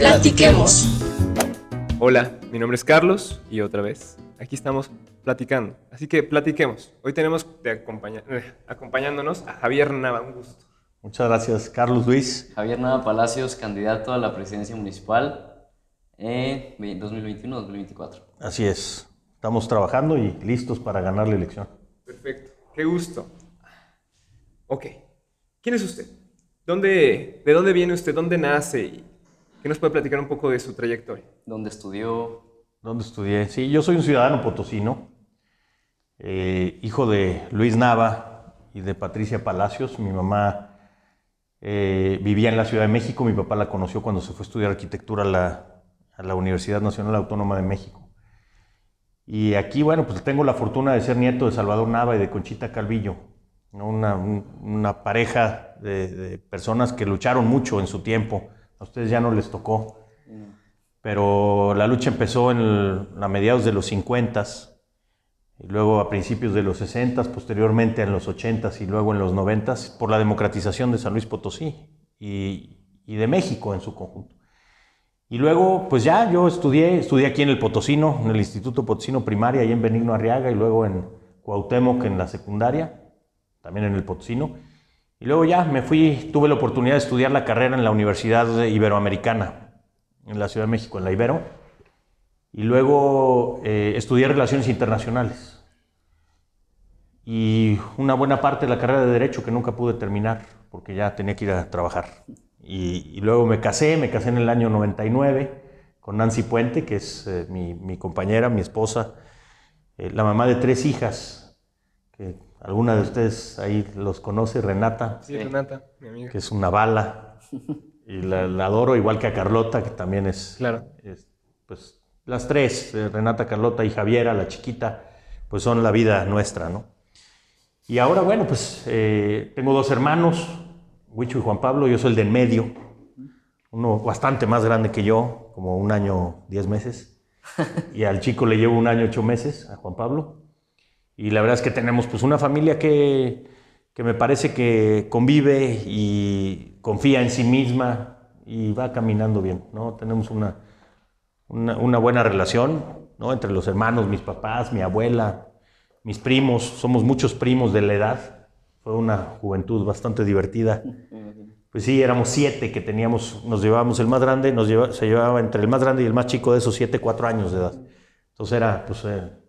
Platiquemos. Hola, mi nombre es Carlos y otra vez aquí estamos platicando. Así que platiquemos. Hoy tenemos de eh, acompañándonos a Javier Nava, un gusto. Muchas gracias, Carlos Luis. Javier Nava Palacios, candidato a la presidencia municipal en 2021-2024. Así es. Estamos trabajando y listos para ganar la elección. Perfecto. Qué gusto. Ok. ¿Quién es usted? ¿Dónde, ¿De dónde viene usted? ¿Dónde nace? ¿Qué nos puede platicar un poco de su trayectoria? ¿Dónde estudió? ¿Dónde estudié? Sí, yo soy un ciudadano potosino, eh, hijo de Luis Nava y de Patricia Palacios. Mi mamá eh, vivía en la Ciudad de México, mi papá la conoció cuando se fue a estudiar arquitectura a la, a la Universidad Nacional Autónoma de México. Y aquí, bueno, pues tengo la fortuna de ser nieto de Salvador Nava y de Conchita Calvillo, una, una, pareja de, personas que lucharon mucho en su tiempo. A ustedes ya no les tocó, pero la lucha empezó en a mediados de los 50 y luego a principios de los 60, posteriormente en los 80 y luego en los 90 por la democratización de San Luis Potosí y, y de México en su conjunto. Y luego, pues ya, yo estudié, estudié aquí en el Potosino, en el Instituto Potosino Primaria, ahí en Benigno Arriaga, y luego en Cuauhtémoc, en la secundaria, también en el Potosino. Y luego ya me fui, tuve la oportunidad de estudiar la carrera en la Universidad Iberoamericana, en la Ciudad de México, en la Ibero. Y luego eh, estudié Relaciones Internacionales. Y una buena parte de la carrera de Derecho que nunca pude terminar, porque ya tenía que ir a trabajar. Y, luego me casé, me casé en el año 99 con Nancy Puente, que es eh, mi, compañera, mi esposa, eh, la mamá de tres hijas, que alguna de ustedes ahí los conoce, Renata. Sí, Renata, mi amiga. Que es una bala. Y la, adoro, igual que a Carlota, que también es. Claro. pues las tres, eh, Renata, Carlota y Javiera, la chiquita, pues son la vida nuestra, ¿no? Y ahora, bueno, pues tengo dos hermanos, Huicho y Juan Pablo, yo soy el del medio, uno bastante más grande que yo, como un año, diez meses. Y al chico le llevo un año, ocho meses, a Juan Pablo. Y la verdad es que tenemos pues una familia que, que me parece que convive y confía en sí misma y va caminando bien, ¿no? Tenemos una, una, buena relación, ¿no? Entre los hermanos, mis papás, mi abuela, mis primos, somos muchos primos de la edad fue una juventud bastante divertida. Pues sí, éramos siete que teníamos, nos llevábamos el más grande, nos se llevaba entre el más grande y el más chico de esos siete, cuatro años de edad. Entonces era, pues... Eh,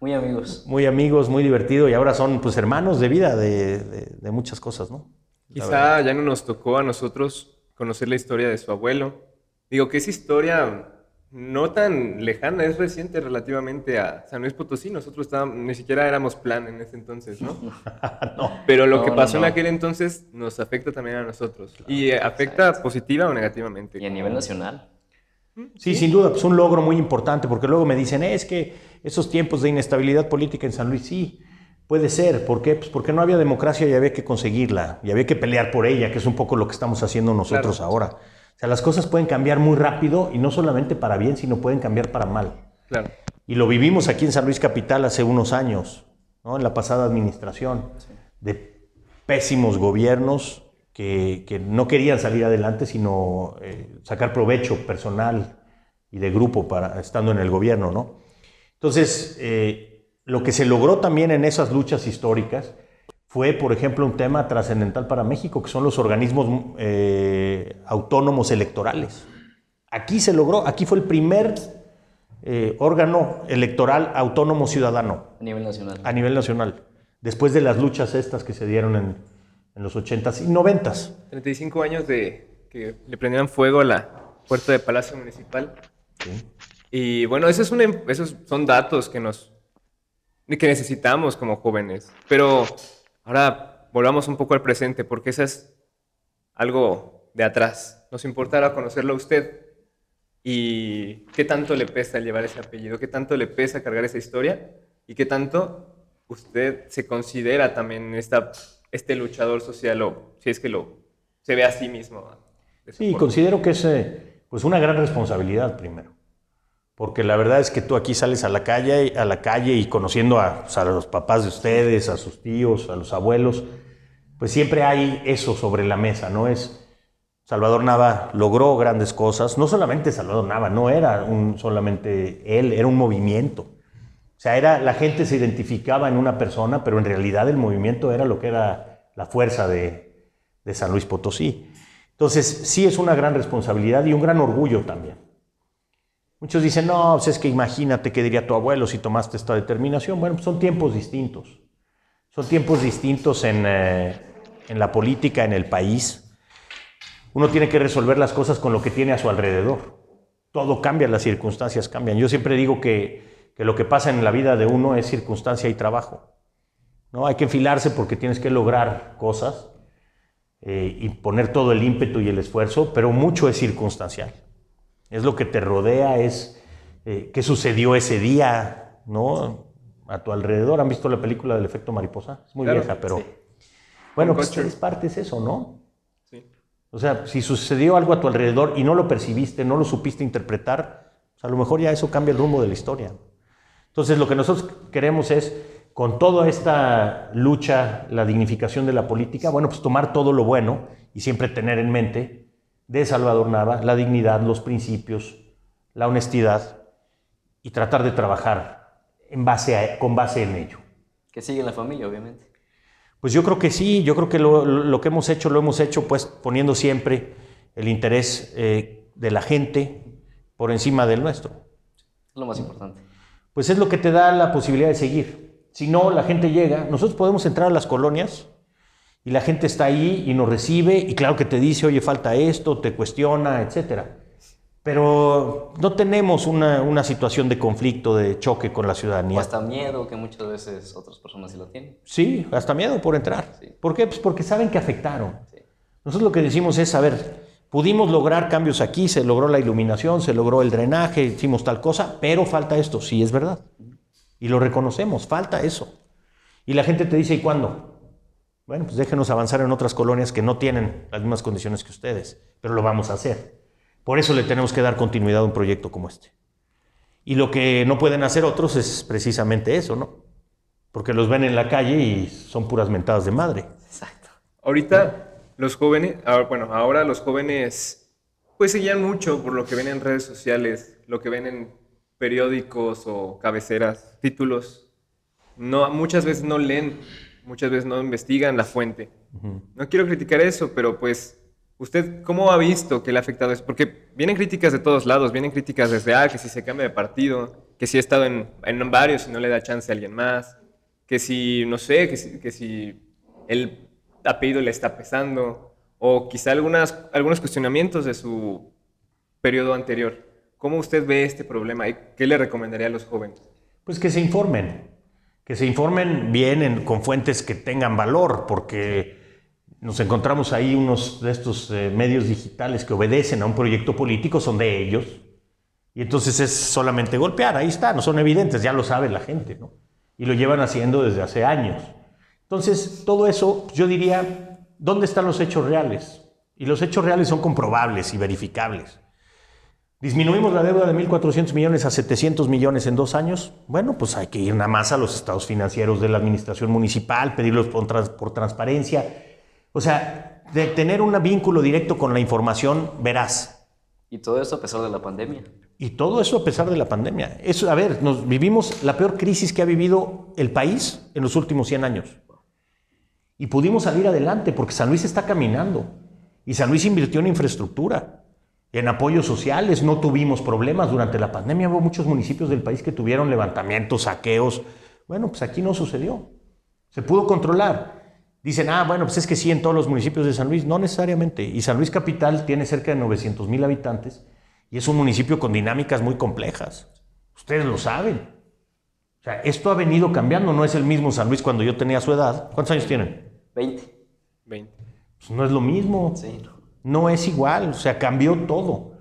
muy amigos. Muy amigos, muy divertido y ahora son pues hermanos de vida, de, de muchas cosas, ¿no? Quizá ya no nos tocó a nosotros conocer la historia de su abuelo. Digo que esa historia no tan lejana, es reciente relativamente a San Luis Potosí. Nosotros estábamos, ni siquiera éramos plan en ese entonces, ¿no? Pero lo que pasó en aquel entonces nos afecta también a nosotros. ¿Y afecta positiva o negativamente? Y a nivel nacional. Sí, sin duda, pues un logro muy importante, porque luego me dicen, es que esos tiempos de inestabilidad política en San Luis, sí, puede ser. ¿Por qué? Pues porque no había democracia y había que conseguirla, y había que pelear por ella, que es un poco lo que estamos haciendo nosotros ahora. O sea, las cosas pueden cambiar muy rápido y no solamente para bien, sino pueden cambiar para mal. Claro. Y lo vivimos aquí en San Luis Capital hace unos años, ¿no? en la pasada administración, de pésimos gobiernos que, que, no querían salir adelante, sino eh, sacar provecho personal y de grupo para estando en el gobierno. ¿no? Entonces, eh, lo que se logró también en esas luchas históricas fue, por ejemplo, un tema trascendental para México, que son los organismos eh, autónomos electorales. Aquí se logró, aquí fue el primer eh, órgano electoral autónomo ciudadano. A nivel nacional. A nivel nacional. Después de las luchas estas que se dieron en, en los 80s y 90s. 35 años de que le prendieron fuego a la puerta de Palacio Municipal. Sí. Y bueno, esos, esos son datos que nos que necesitamos como jóvenes. Pero Ahora volvamos un poco al presente, porque eso es algo de atrás. Nos importará conocerlo a usted y qué tanto le pesa llevar ese apellido, qué tanto le pesa cargar esa historia y qué tanto usted se considera también esta, este luchador social o si es que lo se ve a sí mismo. Sí, considero que es eh, pues una gran responsabilidad primero. Porque la verdad es que tú aquí sales a la calle, a la calle y conociendo a, los papás de ustedes, a sus tíos, a los abuelos, pues siempre hay eso sobre la mesa, ¿no? Es, Salvador Nava logró grandes cosas. No solamente Salvador Nava, no era un, solamente él, era un movimiento. O sea, era, la gente se identificaba en una persona, pero en realidad el movimiento era lo que era la fuerza de, de San Luis Potosí. Entonces, sí es una gran responsabilidad y un gran orgullo también. Muchos dicen, no, pues es que imagínate qué diría tu abuelo si tomaste esta determinación. Bueno, pues son tiempos distintos. Son tiempos distintos en, eh, en la política, en el país. Uno tiene que resolver las cosas con lo que tiene a su alrededor. Todo cambia, las circunstancias cambian. Yo siempre digo que, lo que pasa en la vida de uno es circunstancia y trabajo. ¿no? Hay que enfilarse porque tienes que lograr cosas eh, y poner todo el ímpetu y el esfuerzo, pero mucho es circunstancial. Es lo que te rodea, es eh, qué sucedió ese día, ¿no? A tu alrededor. ¿Han visto la película del efecto mariposa? Es muy vieja, pero... Bueno, pues es parte es eso, ¿no? O sea, si sucedió algo a tu alrededor y no lo percibiste, no lo supiste interpretar, pues a lo mejor ya eso cambia el rumbo de la historia. Entonces, lo que nosotros queremos es, con toda esta lucha, la dignificación de la política, bueno, pues tomar todo lo bueno y siempre tener en mente de Salvador Nava la dignidad, los principios, la honestidad y tratar de trabajar en base con base en ello. Que sigue en la familia, obviamente. Pues yo creo que sí, yo creo que lo, que hemos hecho lo hemos hecho pues poniendo siempre el interés eh, de la gente por encima del nuestro. Lo más importante. Pues es lo que te da la posibilidad de seguir. Si no, la gente llega, nosotros podemos entrar a las colonias y la gente está ahí y nos recibe y claro que te dice, oye, falta esto, te cuestiona, etcétera. Pero no tenemos una, situación de conflicto, de choque con la ciudadanía. O hasta miedo, que muchas veces otras personas sí lo tienen. Sí, hasta miedo por entrar. ¿Por qué? Pues porque saben que afectaron. Nosotros lo que decimos es, a ver, pudimos lograr cambios aquí, se logró la iluminación, se logró el drenaje, hicimos tal cosa, pero falta esto, sí es verdad. Y lo reconocemos, falta eso. Y la gente te dice, ¿y cuándo? Bueno, pues déjenos avanzar en otras colonias que no tienen las mismas condiciones que ustedes, pero lo vamos a hacer. Por eso le tenemos que dar continuidad a un proyecto como este. Y lo que no pueden hacer otros es precisamente eso, ¿no? Porque los ven en la calle y son puras mentadas de madre. Exacto. Ahorita los jóvenes, bueno, ahora los jóvenes pues seguían mucho por lo que ven en redes sociales, lo que ven en periódicos o cabeceras, títulos. No, muchas veces no leen, muchas veces no investigan la fuente. No quiero criticar eso, pero pues ¿Usted cómo ha visto que le ha afectado eso? Porque vienen críticas de todos lados, vienen críticas desde, ah, que si se cambia de partido, que si ha estado en, en varios y no le da chance a alguien más, que si, no sé, que si, que si el apellido le está pesando, o quizá algunas, algunos cuestionamientos de su periodo anterior. ¿Cómo usted ve este problema y qué le recomendaría a los jóvenes? Pues que se informen, que se informen bien con fuentes que tengan valor, porque nos encontramos ahí unos de estos eh, medios digitales que obedecen a un proyecto político, son de ellos, y entonces es solamente golpear, ahí está, no son evidentes, ya lo sabe la gente, ¿no? Y lo llevan haciendo desde hace años. Entonces, todo eso, yo diría, ¿dónde están los hechos reales? Y los hechos reales son comprobables y verificables. ¿Disminuimos la deuda de 1.400 millones a 700 millones en dos años? Bueno, pues hay que ir nada más a los estados financieros de la administración municipal, pedirlos por, por transparencia, o sea, de tener un vínculo directo con la información veraz. Y todo eso a pesar de la pandemia. Y todo eso a pesar de la pandemia. Eso, a ver, nos vivimos la peor crisis que ha vivido el país en los últimos 100 años. Y pudimos salir adelante porque San Luis está caminando. Y San Luis invirtió en infraestructura, en apoyos sociales. No tuvimos problemas durante la pandemia. Hubo muchos municipios del país que tuvieron levantamientos, saqueos. Bueno, pues aquí no sucedió. Se pudo controlar. Dicen, ah, bueno, pues es que sí en todos los municipios de San Luis. No necesariamente. Y San Luis Capital tiene cerca de 900 mil habitantes y es un municipio con dinámicas muy complejas. Ustedes lo saben. O sea, esto ha venido cambiando. No es el mismo San Luis cuando yo tenía su edad. ¿Cuántos años tienen? 20. 20. Pues no es lo mismo. Sí. No es igual. O sea, cambió todo.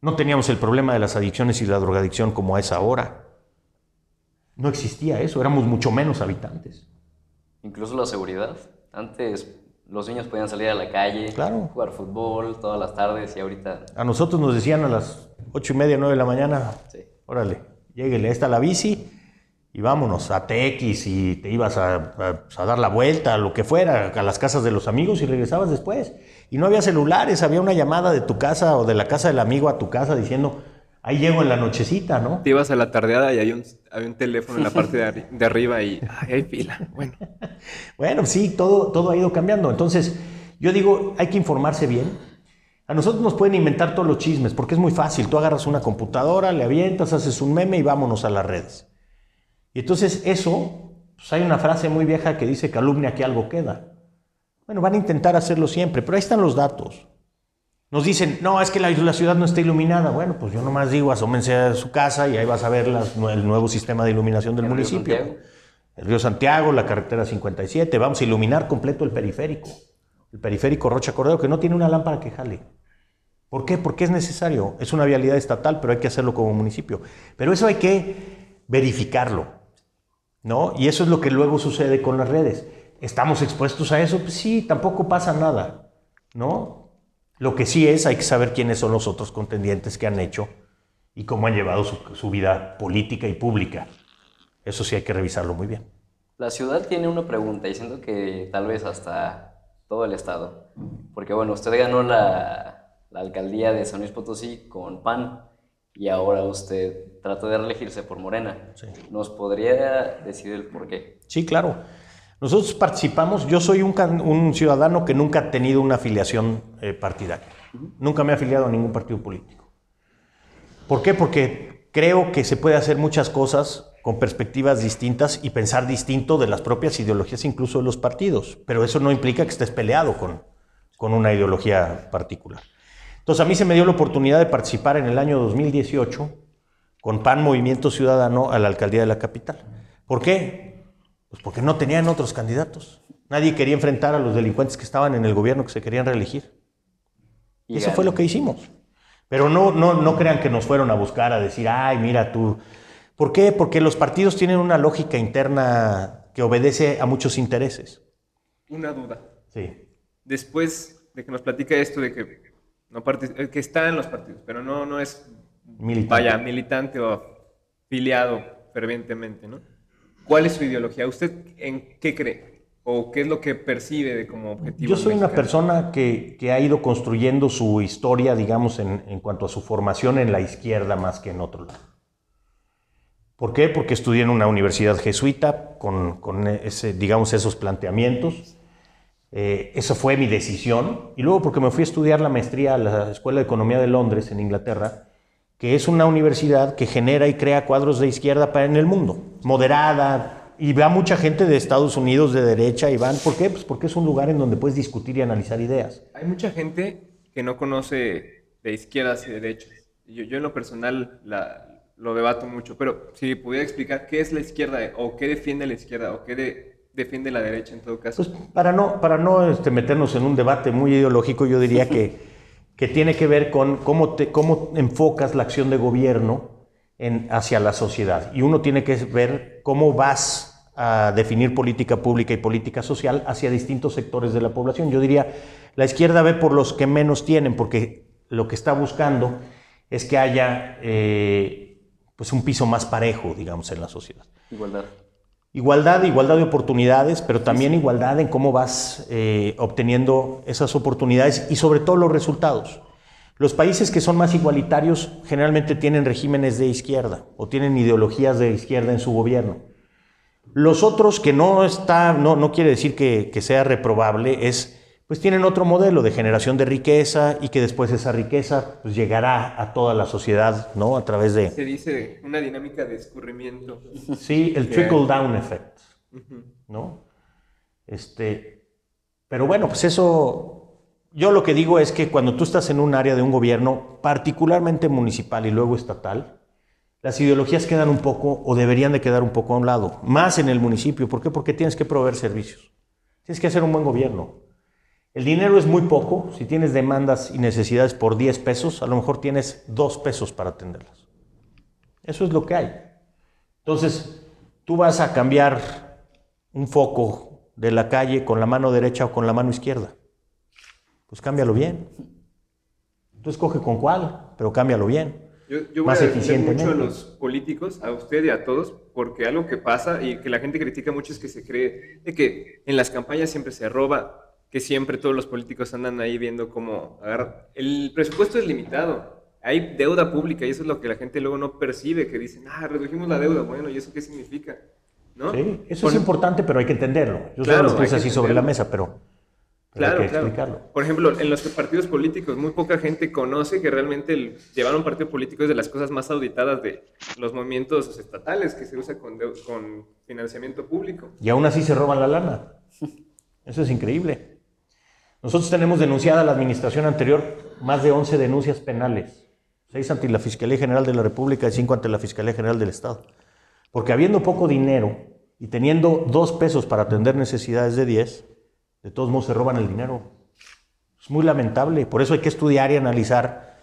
No teníamos el problema de las adicciones y la drogadicción como es ahora. No existía eso. Éramos mucho menos habitantes. Incluso la seguridad. Antes los niños podían salir a la calle, jugar fútbol todas las tardes y ahorita... A nosotros nos decían a las ocho y media, nueve de la mañana, sí. órale, lléguele, ahí está la bici y vámonos a TX y te ibas a, a, dar la vuelta, lo que fuera, a las casas de los amigos y regresabas después. Y no había celulares, había una llamada de tu casa o de la casa del amigo a tu casa diciendo, ahí llego en la nochecita, ¿no? Te ibas a la tardeada y hay un, un teléfono en la parte de, arriba y hay fila. Bueno. bueno, sí, todo, todo ha ido cambiando. Entonces, yo digo, hay que informarse bien. A nosotros nos pueden inventar todos los chismes porque es muy fácil. Tú agarras una computadora, le avientas, haces un meme y vámonos a las redes. Y entonces eso, pues hay una frase muy vieja que dice calumnia que algo queda. Bueno, van a intentar hacerlo siempre, pero ahí están los datos. Nos dicen, no, es que la, ciudad no está iluminada. Bueno, pues yo nomás digo, asómense a su casa y ahí vas a ver el nuevo sistema de iluminación del municipio. el río Santiago, la carretera 57, vamos a iluminar completo el periférico. El periférico Rocha Cordero, que no tiene una lámpara que jale. ¿Por qué? Porque es necesario. Es una vialidad estatal, pero hay que hacerlo como municipio. Pero eso hay que verificarlo. ¿No? Y eso es lo que luego sucede con las redes. ¿Estamos expuestos a eso? Pues sí, tampoco pasa nada, ¿no? Lo que sí es, hay que saber quiénes son los otros contendientes que han hecho y cómo han llevado su, vida política y pública. Eso sí hay que revisarlo muy bien. La ciudad tiene una pregunta, diciendo que tal vez hasta todo el estado. Porque bueno, usted ganó la, la alcaldía de San Luis Potosí con PAN y ahora usted trata de reelegirse por Morena. ¿Nos podría decir el por qué? Sí, claro. Nosotros participamos, yo soy un, ciudadano que nunca ha tenido una afiliación eh, partidaria. Nunca me he afiliado a ningún partido político. ¿Por qué? Porque creo que se puede hacer muchas cosas con perspectivas distintas y pensar distinto de las propias ideologías, incluso de los partidos. Pero eso no implica que estés peleado con, con una ideología particular. Entonces a mí se me dio la oportunidad de participar en el año 2018 con PAN Movimiento Ciudadano a la alcaldía de la capital. ¿Por qué? Pues porque no tenían otros candidatos. Nadie quería enfrentar a los delincuentes que estaban en el gobierno que se querían reelegir. Y eso fue lo que hicimos. Pero no, no, no crean que nos fueron a buscar a decir, ay, mira tú. ¿Por qué? Porque los partidos tienen una lógica interna que obedece a muchos intereses. Una duda. Sí. Después de que nos platica esto de que no que está en los partidos, pero no, no es militante. vaya militante o afiliado fervientemente, ¿no? ¿Cuál es su ideología? ¿Usted en qué cree? ¿O qué es lo que percibe de como objetivo? Yo soy una persona que, que, ha ido construyendo su historia, digamos, en, en, cuanto a su formación en la izquierda más que en otro lado. ¿Por qué? Porque estudié en una universidad jesuita con, con ese, digamos, esos planteamientos eh, eso fue mi decisión. Y luego porque me fui a estudiar la maestría a la Escuela de Economía de Londres, en Inglaterra, que es una universidad que genera y crea cuadros de izquierda en el mundo, moderada, y va mucha gente de Estados Unidos de derecha y van. ¿Por qué? Pues porque es un lugar en donde puedes discutir y analizar ideas. Hay mucha gente que no conoce de izquierdas y derechas. Yo, yo en lo personal lo debato mucho, pero si pudiera explicar qué es la izquierda o qué defiende la izquierda o qué de, defiende la derecha en todo caso? Pues para no, para no este, meternos en un debate muy ideológico, yo diría que, que tiene que ver con cómo, te, cómo enfocas la acción de gobierno en, hacia la sociedad. Y uno tiene que ver cómo vas a definir política pública y política social hacia distintos sectores de la población. Yo diría, la izquierda ve por los que menos tienen, porque lo que está buscando es que haya eh, pues un piso más parejo, digamos, en la sociedad. Igualdad. Igualdad, igualdad de oportunidades, pero también igualdad en cómo vas eh, obteniendo esas oportunidades y sobre todo los resultados. Los países que son más igualitarios generalmente tienen regímenes de izquierda o tienen ideologías de izquierda en su gobierno. Los otros que no está, no, no quiere decir que, que sea reprobable, es pues tienen otro modelo de generación de riqueza y que después esa riqueza pues, llegará a toda la sociedad, ¿no? A través de... Se dice una dinámica de escurrimiento. Sí, el trickle down effect, ¿no? Este, pero bueno, pues eso, yo lo que digo es que cuando tú estás en un área de un gobierno, particularmente municipal y luego estatal, las ideologías quedan un poco o deberían de quedar un poco a un lado, más en el municipio. ¿Por qué? Porque tienes que proveer servicios. Tienes que hacer un buen gobierno. El dinero es muy poco. Si tienes demandas y necesidades por 10 pesos, a lo mejor tienes 2 pesos para atenderlas. Eso es lo que hay. Entonces, tú vas a cambiar un foco de la calle con la mano derecha o con la mano izquierda. Pues cámbialo bien. Tú escoge con cuál, pero cámbialo bien. yo, yo voy a mucho a los políticos, a usted y a todos, porque algo que pasa y que la gente critica mucho es que se cree de que en las campañas siempre se roba, que siempre todos los políticos andan ahí viendo cómo agarrar. El presupuesto es limitado. Hay deuda pública y eso es lo que la gente luego no percibe, que dicen, ah, redujimos la deuda, bueno, ¿y eso qué significa? ¿No? Sí, eso es importante, pero hay que entenderlo. Yo claro, solo lo puse así sobre la mesa, pero... Claro, claro. Por ejemplo, en los partidos políticos, muy poca gente conoce que realmente llevar un partido político es de las cosas más auditadas de los movimientos estatales que se usa con, con financiamiento público. Y aún así se roban la lana. Eso es increíble. Nosotros tenemos denunciada la administración anterior más de 11 denuncias penales. Seis ante la Fiscalía General de la República y cinco ante la Fiscalía General del Estado. Porque habiendo poco dinero y teniendo dos pesos para atender necesidades de 10, de todos modos se roban el dinero. Es muy lamentable. Por eso hay que estudiar y analizar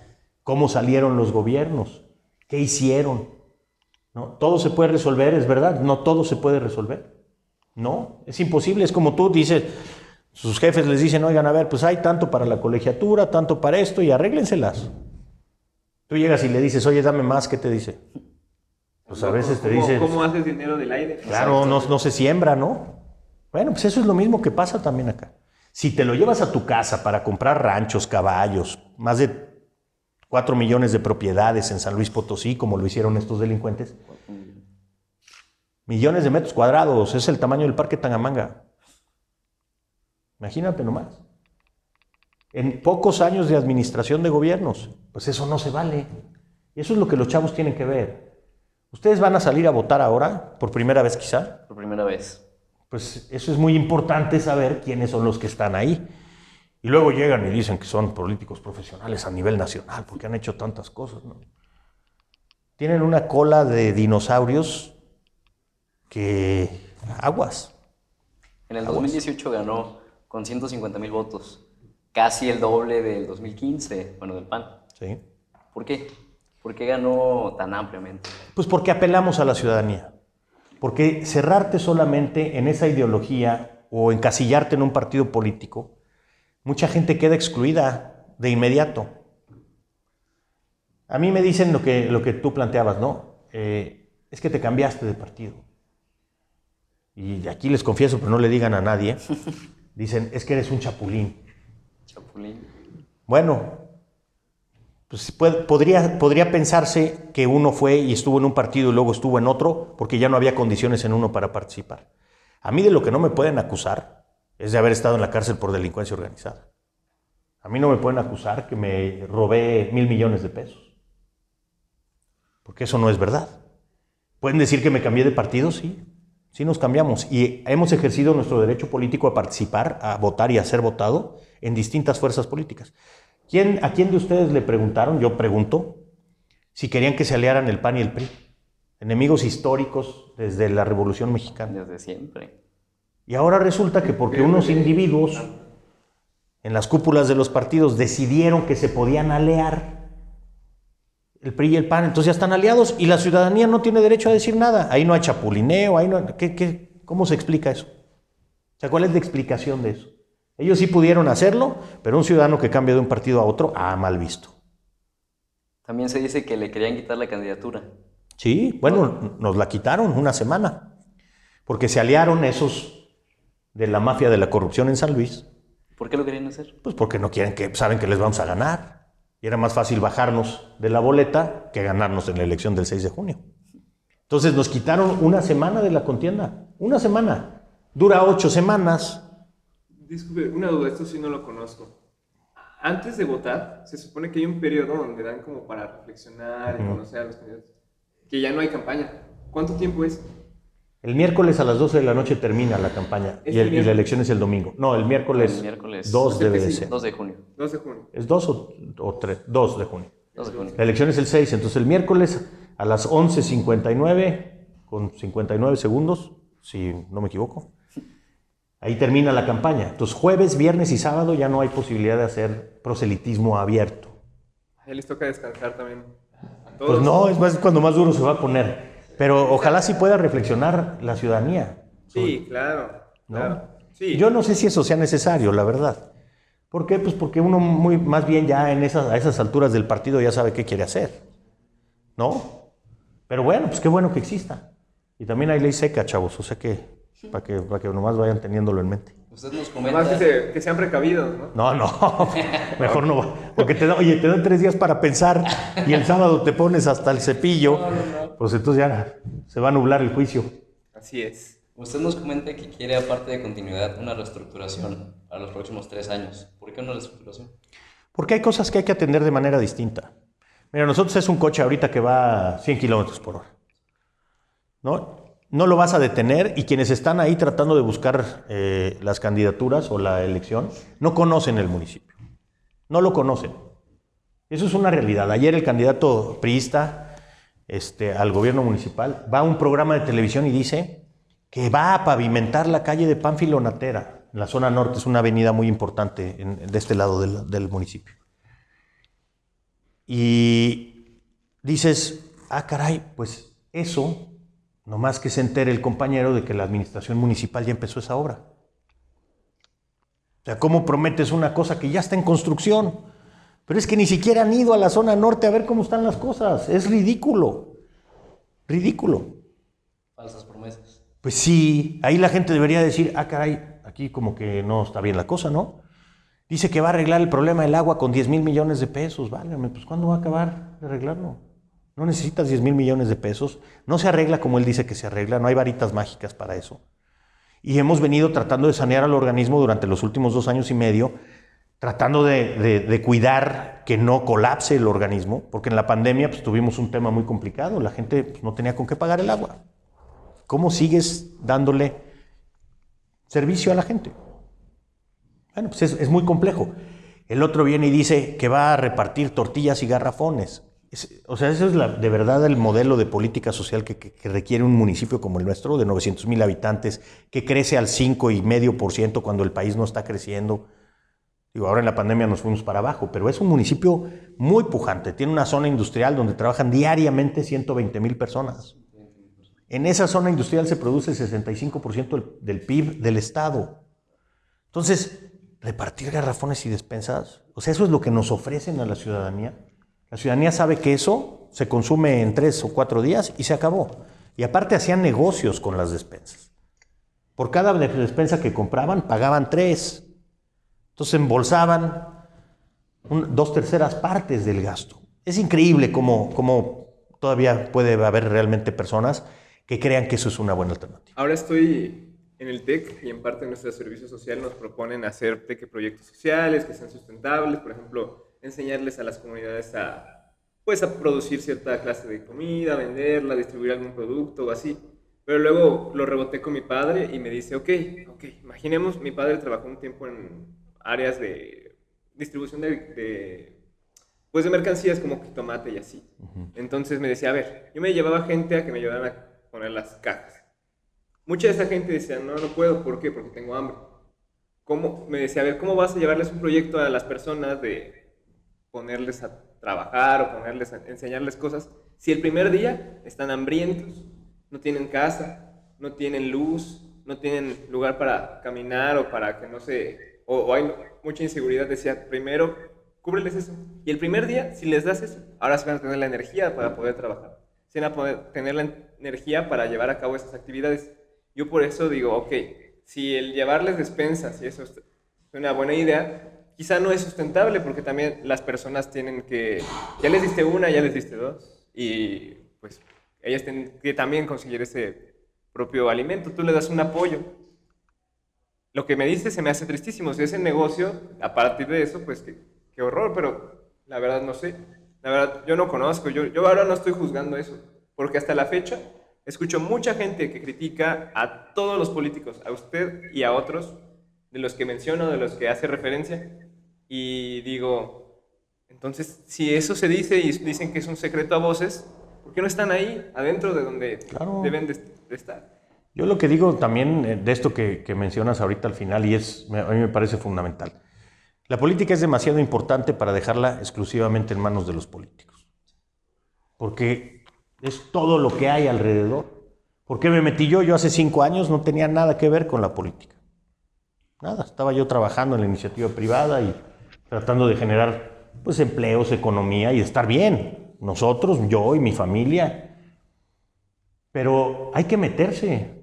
cómo salieron los gobiernos, qué hicieron. ¿No? Todo se puede resolver, es verdad, no todo se puede resolver. No, es imposible. Es como tú dices, sus jefes les dicen, oigan, a ver, pues hay tanto para la colegiatura, tanto para esto, y arréglenselas. Tú llegas y le dices, oye, dame más, ¿qué te dice? Pues a veces te dice... ¿Cómo haces dinero del aire? Claro, no, no se siembra, ¿no? Bueno, pues eso es lo mismo que pasa también acá. Si te lo llevas a tu casa para comprar ranchos, caballos, más de 4 millones de propiedades en San Luis Potosí, como lo hicieron estos delincuentes, millones de metros cuadrados, es el tamaño del Parque Tangamanga. Imagínate nomás. En pocos años de administración de gobiernos, pues eso no se vale. Y eso es lo que los chavos tienen que ver. ¿Ustedes van a salir a votar ahora? ¿Por primera vez quizá? Por primera vez pues eso es muy importante saber quiénes son los que están ahí. Y luego llegan y dicen que son políticos profesionales a nivel nacional, porque han hecho tantas cosas. ¿no? Tienen una cola de dinosaurios que aguas. En el 2018 ganó con 150 mil votos, casi el doble del 2015, bueno, del PAN. Sí. ¿Por qué? ¿Por qué ganó tan ampliamente? Pues porque apelamos a la ciudadanía. Porque cerrarte solamente en esa ideología o encasillarte en un partido político, mucha gente queda excluida de inmediato. A mí me dicen lo que, lo que tú planteabas, ¿no? Eh, es que te cambiaste de partido. Y aquí les confieso, pero no le digan a nadie, dicen, es que eres un chapulín. Chapulín. Bueno, pues podría, podría pensarse que uno fue y estuvo en un partido y luego estuvo en otro porque ya no había condiciones en uno para participar. A mí de lo que no me pueden acusar es de haber estado en la cárcel por delincuencia organizada. A mí no me pueden acusar que me robé mil millones de pesos. Porque eso no es verdad. ¿Pueden decir que me cambié de partido? Sí. Sí nos cambiamos. Y hemos ejercido nuestro derecho político a participar, a votar y a ser votado en distintas fuerzas políticas. ¿A quién de ustedes le preguntaron? Yo pregunto, si querían que se aliaran el PAN y el PRI. Enemigos históricos desde la Revolución Mexicana. Desde siempre. Y ahora resulta que porque unos individuos en las cúpulas de los partidos decidieron que se podían aliar el PRI y el PAN, entonces ya están aliados y la ciudadanía no tiene derecho a decir nada. Ahí no hay chapulineo, ahí no... ¿qué, cómo se explica eso? O sea, ¿cuál es la explicación de eso? Ellos sí pudieron hacerlo, pero un ciudadano que cambia de un partido a otro, ha mal visto. También se dice que le querían quitar la candidatura. Sí, bueno, nos la quitaron una semana, porque se aliaron esos de la mafia de la corrupción en San Luis. ¿Por qué lo querían hacer? Pues porque no quieren que saben que les vamos a ganar. Y era más fácil bajarnos de la boleta que ganarnos en la elección del 6 de junio. Entonces nos quitaron una semana de la contienda. Una semana. Dura ocho semanas. Disculpe, una duda, esto sí no lo conozco. Antes de votar, se supone que hay un periodo donde dan como para reflexionar y conocer a los candidatos. Que ya no hay campaña. ¿Cuánto tiempo es? El miércoles a las 12 de la noche termina la campaña y, la elección es el domingo. No, el miércoles, el miércoles 2 debe de ser. 2 de junio. 2 de junio. ¿Es 2 o, 3? 2 de junio. 2 de junio. La elección es el 6, entonces el miércoles a las 11.59, con 59 segundos, si no me equivoco, Ahí termina la campaña. Entonces, jueves, viernes y sábado ya no hay posibilidad de hacer proselitismo abierto. Ya les toca descansar también. Pues no, es más cuando más duro se va a poner. Pero ojalá sí pueda reflexionar la ciudadanía. Sí, claro. Yo no sé si eso sea necesario, la verdad. ¿Por qué? Pues porque uno muy, más bien ya en esas, a esas alturas del partido ya sabe qué quiere hacer. ¿no? Pero bueno, pues qué bueno que exista. Y también hay ley seca, chavos, o sea que para que, para que nomás vayan teniéndolo en mente. Usted nos Además comenta... que, se- que sean precavidos, ¿no? No, no, mejor no. Porque te da, oye, te dan tres días para pensar y el sábado te pones hasta el cepillo. Pues entonces ya se va a nublar el juicio. Así es. Usted nos comenta que quiere, aparte de continuidad, una reestructuración para los próximos tres años. ¿Por qué una reestructuración? Porque hay cosas que hay que atender de manera distinta. Mira, nosotros es un coche ahorita que va a 100 kilómetros por hora. ¿No? No lo vas a detener y quienes están ahí tratando de buscar eh, las candidaturas o la elección no conocen el municipio. No lo conocen. Eso es una realidad. Ayer el candidato priista este, al gobierno municipal va un programa de televisión y dice que va a pavimentar la calle de Pánfilo Natera. En la zona norte es una avenida muy importante de este lado del, del municipio. Y dices, ah, caray, pues eso, nomás que se entere el compañero de que la administración municipal ya empezó esa obra. O sea, ¿cómo prometes una cosa que ya está en construcción? Pero es que ni siquiera han ido a la zona norte a ver cómo están las cosas. Es ridículo. Ridículo. Falsas promesas. Pues sí, ahí la gente debería decir, ah, caray, aquí como que no está bien la cosa, ¿no? Dice que va a arreglar el problema del agua con 10 mil millones de pesos. Válgame, pues ¿cuándo va a acabar de arreglarlo? No necesitas 10 mil millones de pesos. No se arregla como él dice que se arregla, no hay varitas mágicas para eso. Y hemos venido tratando de sanear al organismo durante los últimos dos años y medio, tratando de, cuidar que no colapse el organismo, porque en la pandemia pues, tuvimos un tema muy complicado, la gente pues, no tenía con qué pagar el agua. ¿Cómo sigues dándole servicio a la gente? Bueno, pues es, muy complejo. El otro viene y dice que va a repartir tortillas y garrafones. Es- o sea, eso es la- de verdad el modelo de política social que, que- que requiere un municipio como el nuestro, de 900 mil habitantes, que crece al 5,5% cuando el país no está creciendo. Digo, ahora en la pandemia nos fuimos para abajo, pero es un municipio muy pujante. Tiene una zona industrial donde trabajan diariamente 120 mil personas. En esa zona industrial se produce el 65% del, PIB del Estado. Entonces, repartir garrafones y despensas, o sea, eso es lo que nos ofrecen a la ciudadanía. La ciudadanía sabe que eso se consume en tres o cuatro días y se acabó. Y aparte hacían negocios con las despensas. Por cada de- despensa que compraban, pagaban tres. Entonces embolsaban un- dos terceras partes del gasto. Es increíble cómo, cómo todavía puede haber realmente personas que crean que eso es una buena alternativa. Ahora estoy en el TEC y en parte de nuestro servicio social nos proponen hacer TEC proyectos sociales que sean sustentables, por ejemplo, enseñarles a las comunidades a, pues, a producir cierta clase de comida, venderla, distribuir algún producto o así. Pero luego lo reboté con mi padre y me dice, ok, ok, imaginemos, mi padre trabajó un tiempo en áreas de distribución de, de, pues de mercancías como tomate y así. Entonces me decía, a ver, yo me llevaba gente a que me ayudaran a poner las cajas. Mucha de esa gente decía, no, no puedo, ¿por qué? Porque tengo hambre. ¿Cómo? Me decía, a ver, ¿cómo vas a llevarles un proyecto a las personas de ponerles a trabajar o ponerles a enseñarles cosas si el primer día están hambrientos, no tienen casa, no tienen luz, no tienen lugar para caminar o para que no se... o, hay mucha inseguridad, decía, primero cúbreles eso. Y el primer día, si les das eso, ahora se van a tener la energía para poder trabajar. Se van a poder tener la energía para llevar a cabo esas actividades. Yo por eso digo, ok, si el llevarles despensas y eso es una buena idea, quizá no es sustentable porque también las personas tienen que, ya les diste una, ya les diste dos, y pues ellas tienen que también conseguir ese propio alimento. Tú le das un apoyo. Lo que me dice se me hace tristísimo. Si es el negocio, a partir de eso, pues qué, qué horror, pero la verdad no sé. La verdad, yo no conozco, yo, yo ahora no estoy juzgando eso, porque hasta la fecha escucho mucha gente que critica a todos los políticos, a usted y a otros, de los que menciono, de los que hace referencia, y digo, entonces, si eso se dice y dicen que es un secreto a voces, ¿por qué no están ahí, adentro de donde Claro. deben de, de estar? Yo lo que digo también eh, de esto que, mencionas ahorita al final, y es, a mí me parece fundamental, la política es demasiado importante para dejarla exclusivamente en manos de los políticos. Porque es todo lo que hay alrededor. ¿Por qué me metí yo? Yo hace cinco años no tenía nada que ver con la política. Nada, estaba yo trabajando en la iniciativa privada y tratando de generar pues empleos, economía y estar bien. nosotros, yo y mi familia. Pero hay que meterse.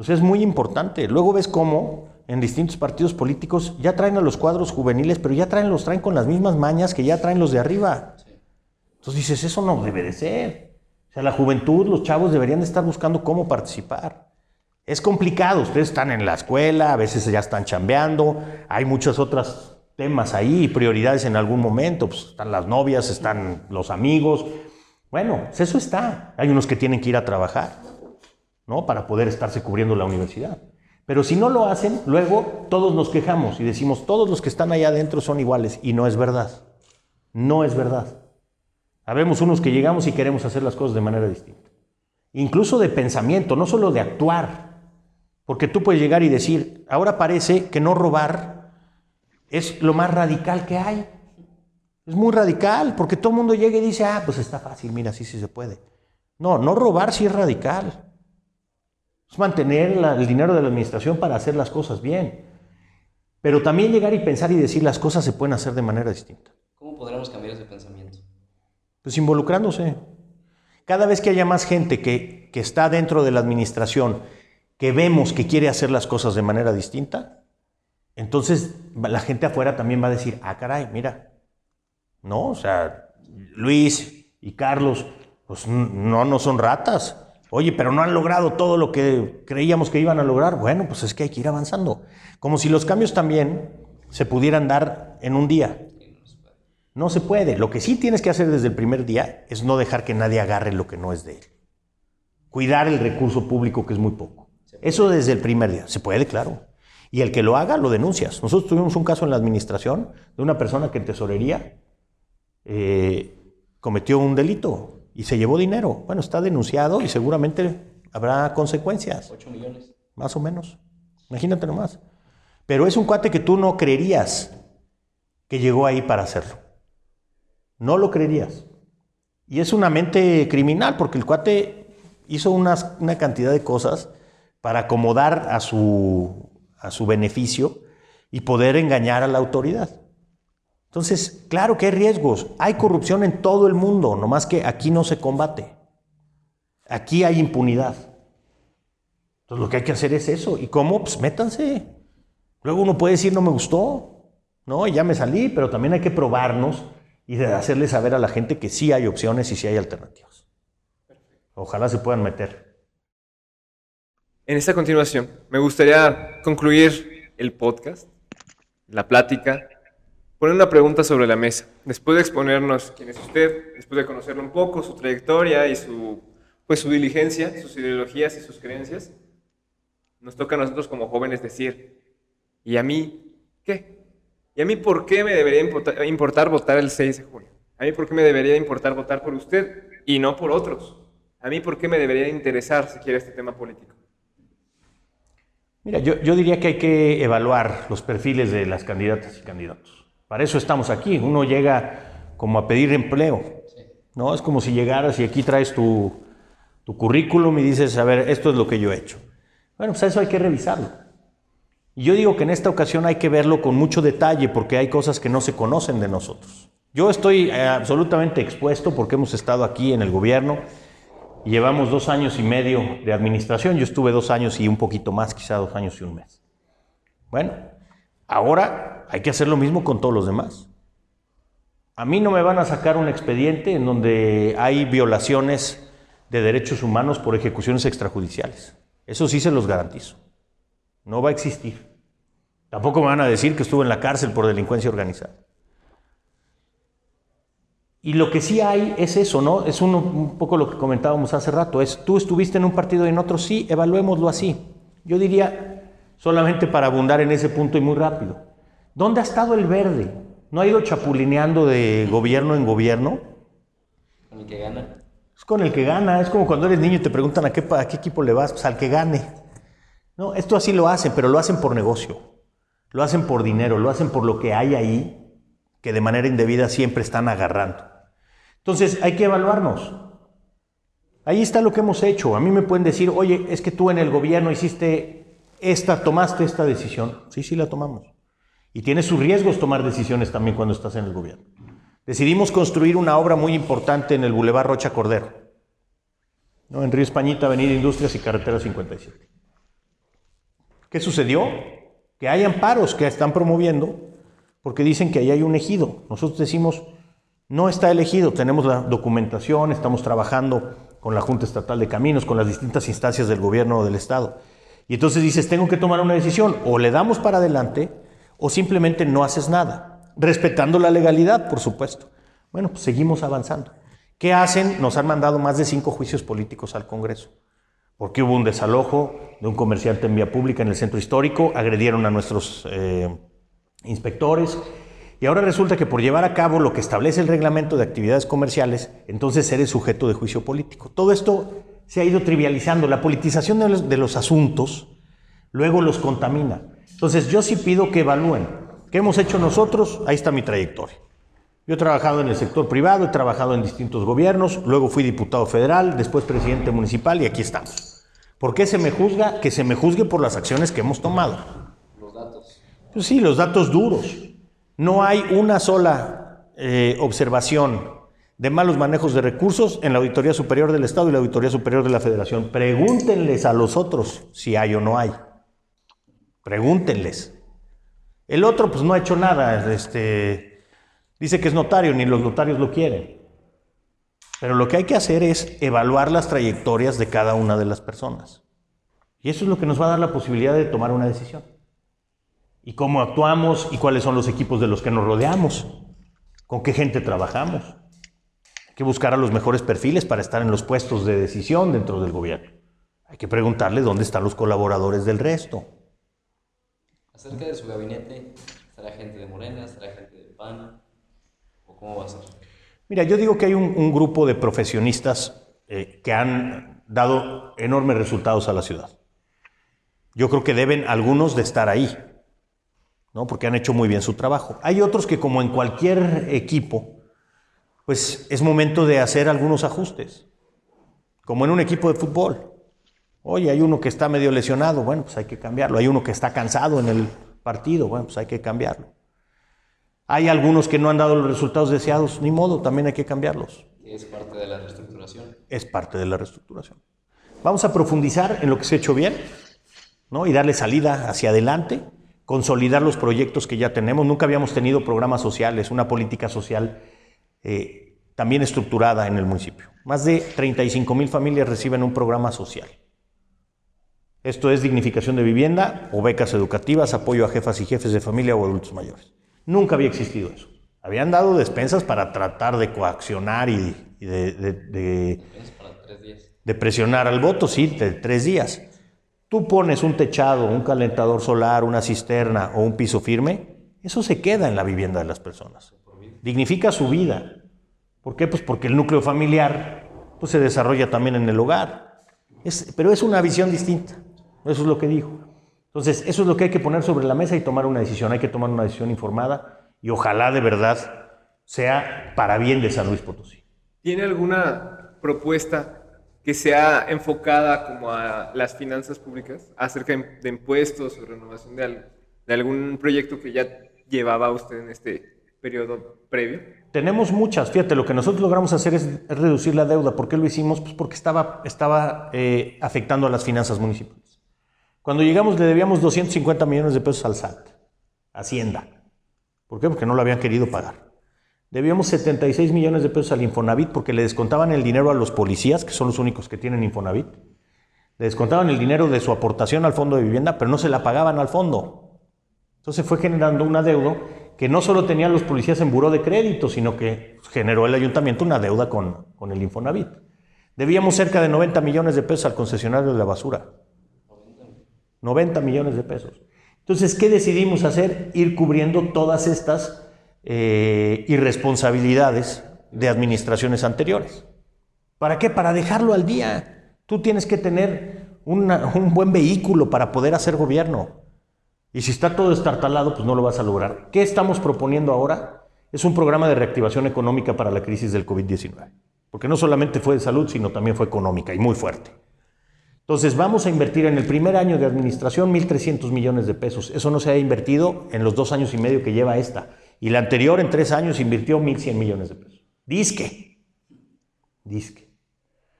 Sea, es muy importante. Luego ves cómo en distintos partidos políticos ya traen a los cuadros juveniles, pero ya traen, los traen con las mismas mañas que ya traen los de arriba. Entonces dices, eso no debe de ser. O sea, la juventud, los chavos deberían de estar buscando cómo participar. Es complicado, ustedes están en la escuela, a veces ya están chambeando, hay muchos otros temas ahí, prioridades en algún momento, pues están las novias, están los amigos. Bueno, pues eso está. Hay unos que tienen que ir a trabajar, ¿no? Para poder estarse cubriendo la universidad. Pero si no lo hacen, luego todos nos quejamos y decimos, todos los que están allá adentro son iguales. Y no es verdad. No es verdad. Habemos unos que llegamos y queremos hacer las cosas de manera distinta. Incluso de pensamiento, no solo de actuar. Porque tú puedes llegar y decir, ahora parece que no robar es lo más radical que hay. Es muy radical, porque todo el mundo llega y dice, ah, pues está fácil, mira, sí, sí se puede. No, no robar sí es radical. Es mantener el dinero de la administración para hacer las cosas bien. Pero también llegar y pensar y decir las cosas se pueden hacer de manera distinta. ¿Cómo podremos cambiar ese pensamiento? Pues involucrándose. Cada vez que haya más gente que, que está dentro de la administración, que vemos que quiere hacer las cosas de manera distinta, entonces la gente afuera también va a decir, ah, caray, mira, no, o sea, Luis y Carlos, pues no, no son ratas. Oye, pero no han logrado todo lo que creíamos que iban a lograr. Bueno, pues es que hay que ir avanzando. Como si los cambios también se pudieran dar en un día. No se puede. Lo que sí tienes que hacer desde el primer día es no dejar que nadie agarre lo que no es de él. Cuidar el recurso público, que es muy poco. Eso desde el primer día. Se puede, claro. Y el que lo haga, lo denuncias. Nosotros tuvimos un caso en la administración de una persona que en tesorería eh, cometió un delito y se llevó dinero. Bueno, está denunciado y seguramente habrá consecuencias. 8 millones. Más o menos. Imagínate nomás. Pero es un cuate que tú no creerías que llegó ahí para hacerlo. No lo creerías. Y es una mente criminal porque el cuate hizo una cantidad de cosas para acomodar a su, a su beneficio y poder engañar a la autoridad. Entonces, claro que hay riesgos. Hay corrupción en todo el mundo, nomás que aquí no se combate. Aquí hay impunidad. Entonces, lo que hay que hacer es eso. ¿Y cómo? Pues métanse. Luego uno puede decir, no me gustó, ¿no? Ya me salí, pero también hay que probarnos y hacerle saber a la gente que sí hay opciones y sí hay alternativas. Ojalá se puedan meter. En esta continuación, me gustaría concluir el podcast, la plática, poner una pregunta sobre la mesa. Después de exponernos quién es usted, después de conocerlo un poco, su trayectoria y su, pues, su diligencia, sus ideologías y sus creencias, nos toca a nosotros como jóvenes decir, ¿y a mí qué? ¿Y a mí por qué me debería importar, votar el 6 de junio? ¿A mí por qué me debería importar votar por usted y no por otros? ¿A mí por qué me debería interesar si quiere este tema político? Mira, yo, yo diría que hay que evaluar los perfiles de las candidatas y candidatos. Para eso estamos aquí. Uno llega como a pedir empleo. ¿no? Es como si llegaras y aquí traes tu, tu currículum y dices, a ver, esto es lo que yo he hecho. Bueno, pues eso hay que revisarlo. Y yo digo que en esta ocasión hay que verlo con mucho detalle porque hay cosas que no se conocen de nosotros. Yo estoy eh, absolutamente expuesto porque hemos estado aquí en el gobierno y llevamos dos años y medio de administración. Yo estuve dos años y un poquito más, quizá dos años y un mes. Bueno, ahora hay que hacer lo mismo con todos los demás. A mí no me van a sacar un expediente en donde hay violaciones de derechos humanos por ejecuciones extrajudiciales. Eso sí se los garantizo. No va a existir. Tampoco me van a decir que estuve en la cárcel por delincuencia organizada. Y lo que sí hay es eso, ¿no? Es un poco lo que comentábamos hace rato. Es tú estuviste en un partido y en otro sí, evaluémoslo así. Yo diría, solamente para abundar en ese punto y muy rápido. ¿Dónde ha estado el verde? ¿No ha ido chapulineando de gobierno en gobierno? Con el que gana. Es con el que gana. Es como cuando eres niño y te preguntan a qué, a qué equipo le vas, pues al que gane. No, esto así lo hacen, pero lo hacen por negocio. Lo hacen por dinero, lo hacen por lo que hay ahí, que de manera indebida siempre están agarrando. Entonces hay que evaluarnos. Ahí está lo que hemos hecho. A mí me pueden decir, oye, es que tú en el gobierno hiciste esta, tomaste esta decisión. Sí, sí la tomamos. Y tiene sus riesgos tomar decisiones también cuando estás en el gobierno. decidimos construir una obra muy importante en el Boulevard Rocha Cordero, ¿no? en Río Españita, Avenida Industrias y Carretera 57. ¿Qué sucedió? Que hay amparos que están promoviendo porque dicen que ahí hay un ejido. Nosotros decimos, no está elegido, tenemos la documentación, estamos trabajando con la Junta Estatal de Caminos, con las distintas instancias del gobierno del Estado. Y entonces dices, tengo que tomar una decisión, o le damos para adelante, o simplemente no haces nada, respetando la legalidad, por supuesto. Bueno, pues seguimos avanzando. ¿Qué hacen? Nos han mandado más de cinco juicios políticos al Congreso, porque hubo un desalojo de un comerciante en vía pública en el centro histórico, agredieron a nuestros eh, inspectores, y ahora resulta que por llevar a cabo lo que establece el reglamento de actividades comerciales, entonces eres sujeto de juicio político. Todo esto se ha ido trivializando. La politización de los, asuntos luego los contamina. Entonces yo sí pido que evalúen. ¿Qué hemos hecho nosotros? Ahí está mi trayectoria. Yo he trabajado en el sector privado, he trabajado en distintos gobiernos, luego fui diputado federal, después presidente municipal y aquí estamos. ¿Por qué se me juzga? Que se me juzgue por las acciones que hemos tomado. Los datos. Pues sí, los datos duros. No hay una sola eh, observación de malos manejos de recursos en la Auditoría Superior del Estado y la Auditoría Superior de la Federación. Pregúntenles a los otros si hay o no hay. Pregúntenles. El otro pues no ha hecho nada, este, dice que es notario, ni los notarios lo quieren. Pero lo que hay que hacer es evaluar las trayectorias de cada una de las personas. Y eso es lo que nos va a dar la posibilidad de tomar una decisión y cómo actuamos y cuáles son los equipos de los que nos rodeamos, con qué gente trabajamos. Hay que buscar a los mejores perfiles para estar en los puestos de decisión dentro del gobierno. Hay que preguntarle dónde están los colaboradores del resto. Acerca de su gabinete, ¿estará gente de Morena, estará gente del PAN? ¿O cómo va a ser? Mira, yo digo que hay un, grupo de profesionistas eh, que han dado enormes resultados a la ciudad. Yo creo que deben algunos de estar ahí. ¿no? porque han hecho muy bien su trabajo. Hay otros que como en cualquier equipo, pues es momento de hacer algunos ajustes, como en un equipo de fútbol. Oye, hay uno que está medio lesionado, bueno, pues hay que cambiarlo. Hay uno que está cansado en el partido, bueno, pues hay que cambiarlo. Hay algunos que no han dado los resultados deseados, ni modo, también hay que cambiarlos. Es parte de la reestructuración. Es parte de la reestructuración. Vamos a profundizar en lo que se ha hecho bien, ¿no? Y darle salida hacia adelante consolidar los proyectos que ya tenemos. Nunca habíamos tenido programas sociales, una política social eh, también estructurada en el municipio. Más de 35 mil familias reciben un programa social. Esto es dignificación de vivienda o becas educativas, apoyo a jefas y jefes de familia o adultos mayores. Nunca había existido eso. Habían dado despensas para tratar de coaccionar y, de, presionar al voto, sí, de tres días. Tú pones un techado, un calentador solar, una cisterna o un piso firme, eso se queda en la vivienda de las personas. Dignifica su vida. ¿Por qué? Pues porque el núcleo familiar pues, se desarrolla también en el hogar. pero es una visión distinta. Eso es lo que dijo. Entonces, eso es lo que hay que poner sobre la mesa y tomar una decisión. Hay que tomar una decisión informada y ojalá de verdad sea para bien de San Luis Potosí. ¿Tiene alguna propuesta que sea enfocada como a las finanzas públicas, acerca de impuestos o renovación de, algún proyecto que ya llevaba usted en este periodo previo? Tenemos muchas, fíjate, lo que nosotros logramos hacer es, reducir la deuda. ¿Por qué lo hicimos? Pues porque estaba, estaba eh, afectando a las finanzas municipales. Cuando llegamos le debíamos 250 millones de pesos al SAT, Hacienda. ¿Por qué? Porque no lo habían querido pagar. Debíamos 76 millones de pesos al Infonavit porque le descontaban el dinero a los policías, que son los únicos que tienen Infonavit. Le descontaban el dinero de su aportación al fondo de vivienda, pero no se la pagaban al fondo. Entonces fue generando una deuda que no solo tenían los policías en buró de crédito, sino que generó el ayuntamiento una deuda con, con el Infonavit. Debíamos cerca de 90 millones de pesos al concesionario de la basura. 90 millones de pesos. Entonces, ¿qué decidimos hacer? Ir cubriendo todas estas eh, irresponsabilidades de administraciones anteriores. ¿Para qué? Para dejarlo al día. Tú tienes que tener un buen vehículo para poder hacer gobierno. Y si está todo estartalado, pues no lo vas a lograr. ¿Qué estamos proponiendo ahora? Es un programa de reactivación económica para la crisis del COVID-19. Porque no solamente fue de salud, sino también fue económica y muy fuerte. Entonces vamos a invertir en el primer año de administración 1.300 millones de pesos. Eso no se ha invertido en los dos años y medio que lleva esta Y la anterior en tres años invirtió 1.100 millones de pesos. Disque. Disque.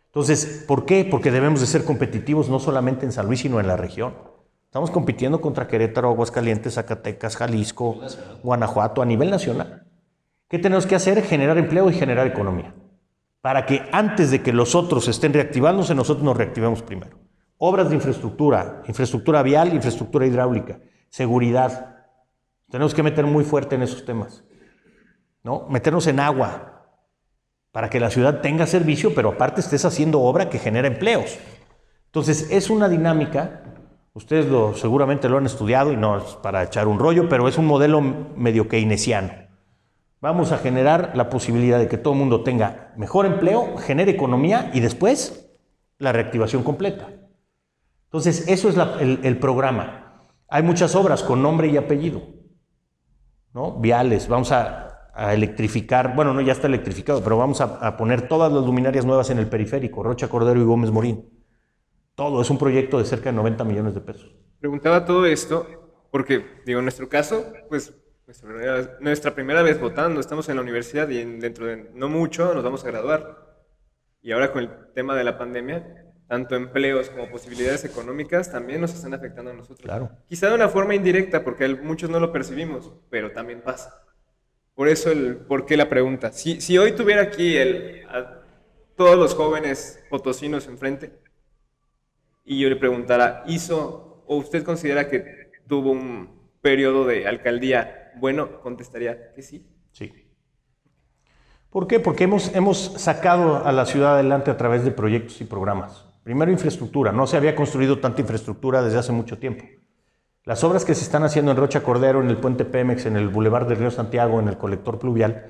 Entonces, ¿por qué? Porque debemos de ser competitivos no solamente en San Luis, sino en la región. Estamos compitiendo contra Querétaro, Aguascalientes, Zacatecas, Jalisco, Guanajuato, a nivel nacional. ¿Qué tenemos que hacer? Generar empleo y generar economía. Para que antes de que los otros estén reactivándose, nosotros nos reactivemos primero. Obras de infraestructura, infraestructura vial, infraestructura hidráulica, seguridad. Tenemos que meter muy fuerte en esos temas. ¿no? Meternos en agua para que la ciudad tenga servicio, pero aparte estés haciendo obra que genera empleos. Entonces, es una dinámica, ustedes lo, seguramente lo han estudiado y no es para echar un rollo, pero es un modelo medio keynesiano. Vamos a generar la posibilidad de que todo el mundo tenga mejor empleo, genere economía y después la reactivación completa. Entonces, eso es el, programa. Hay muchas obras con nombre y apellido, ¿no? Viales, vamos a a electrificar, bueno, no, ya está electrificado, pero vamos a, poner todas las luminarias nuevas en el periférico, Rocha Cordero y Gómez Morín. Todo, es un proyecto de cerca de 90 millones de pesos. Preguntaba todo esto porque, digo, en nuestro caso, pues nuestra primera, vez votando, estamos en la universidad y dentro de no mucho nos vamos a graduar. Y ahora con el tema de la pandemia, tanto empleos como posibilidades económicas también nos están afectando a nosotros. Claro. Quizá de una forma indirecta, porque muchos no lo percibimos, pero también pasa. Por eso el por qué la pregunta. Si, si hoy tuviera aquí el, a todos los jóvenes potosinos enfrente y yo le preguntara, ¿hizo o usted considera que tuvo un periodo de alcaldía bueno? Contestaría que sí. Sí. ¿Por qué? Porque hemos, hemos sacado a la ciudad adelante a través de proyectos y programas. Primero, infraestructura. No se había construido tanta infraestructura desde hace mucho tiempo. Las obras que se están haciendo en Rocha Cordero, en el puente Pemex, en el Boulevard del Río Santiago, en el colector pluvial,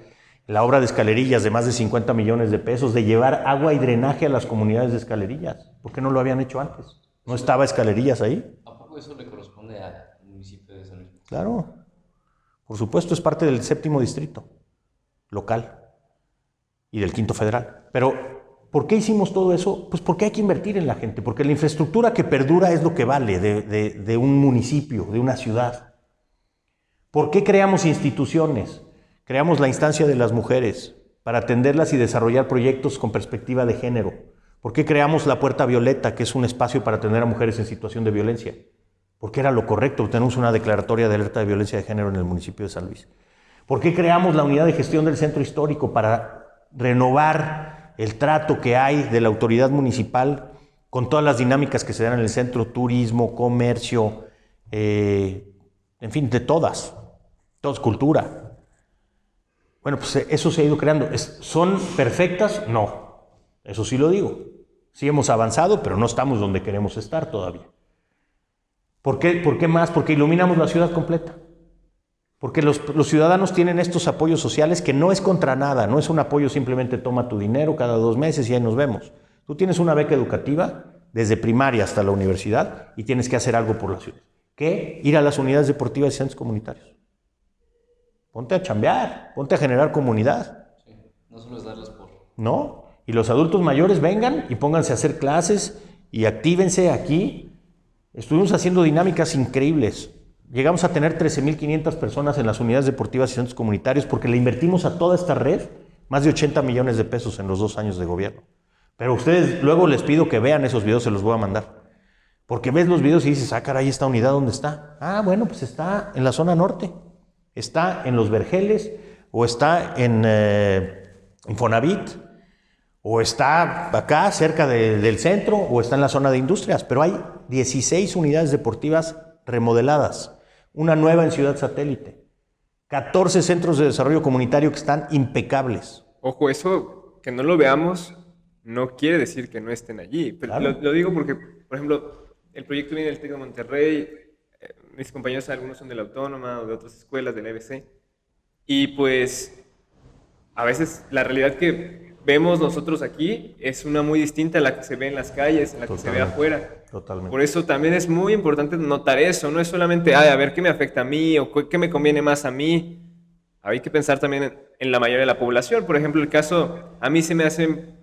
la obra de escalerillas de más de 50 millones de pesos, de llevar agua y drenaje a las comunidades de escalerillas. ¿Por qué no lo habían hecho antes? ¿No estaba escalerillas ahí? ¿A poco eso le corresponde al municipio de San Luis? Claro. Por supuesto, es parte del séptimo distrito local y del quinto federal. Pero ¿Por qué hicimos todo eso? Pues porque hay que invertir en la gente, porque la infraestructura que perdura es lo que vale de, un municipio, de una ciudad. ¿Por qué creamos instituciones? Creamos la instancia de las mujeres para atenderlas y desarrollar proyectos con perspectiva de género. ¿Por qué creamos la Puerta Violeta, que es un espacio para atender a mujeres en situación de violencia? Porque era lo correcto. Tenemos una declaratoria de alerta de violencia de género en el municipio de San Luis. ¿Por qué creamos la unidad de gestión del centro histórico para renovar el trato que hay de la autoridad municipal con todas las dinámicas que se dan en el centro, turismo, comercio, eh, en fin, de todas, todas cultura. Bueno, pues eh, eso se ha ido creando. ¿Son perfectas? No, eso sí lo digo. Sí hemos avanzado, pero no estamos donde queremos estar todavía. ¿Por qué, ¿Por qué más? Porque iluminamos la ciudad completa. Porque los, ciudadanos tienen estos apoyos sociales que no es contra nada, no es un apoyo simplemente toma tu dinero cada dos meses y ahí nos vemos. Tú tienes una beca educativa desde primaria hasta la universidad y tienes que hacer algo por la ciudad. ¿Qué? Ir a las unidades deportivas y centros comunitarios. Ponte a chambear, ponte a generar comunidad. no solo es darles por. No, y los adultos mayores vengan y pónganse a hacer clases y actívense aquí. Estuvimos haciendo dinámicas increíbles. Llegamos a tener 13.500 personas en las unidades deportivas y centros comunitarios porque le invertimos a toda esta red más de 80 millones de pesos en los dos años de gobierno. Pero ustedes luego les pido que vean esos videos, se los voy a mandar. Porque ves los videos y dices, ah, caray, esta unidad, ¿dónde está? Ah, bueno, pues está en la zona norte. Está en Los Vergeles, o está en eh, Infonavit, o está acá cerca del centro, o está en la zona de industrias. Pero hay 16 unidades deportivas remodeladas una nueva en Ciudad Satélite, 14 centros de desarrollo comunitario que están impecables. Ojo, eso que no lo veamos no quiere decir que no estén allí. Pero lo, digo porque, por ejemplo, el proyecto viene del TEC de Monterrey, eh, mis compañeros algunos son de la Autónoma o de otras escuelas, del EBC, y pues a veces la realidad que vemos nosotros aquí es una muy distinta a la que se ve en las calles, en la que se ve afuera. Totalmente. Por eso también es muy importante notar eso, no es solamente, a ver qué me afecta a mí o qué me conviene más a mí. Hay que pensar también en, la mayoría de la población. Por ejemplo, el caso, a mí se me hace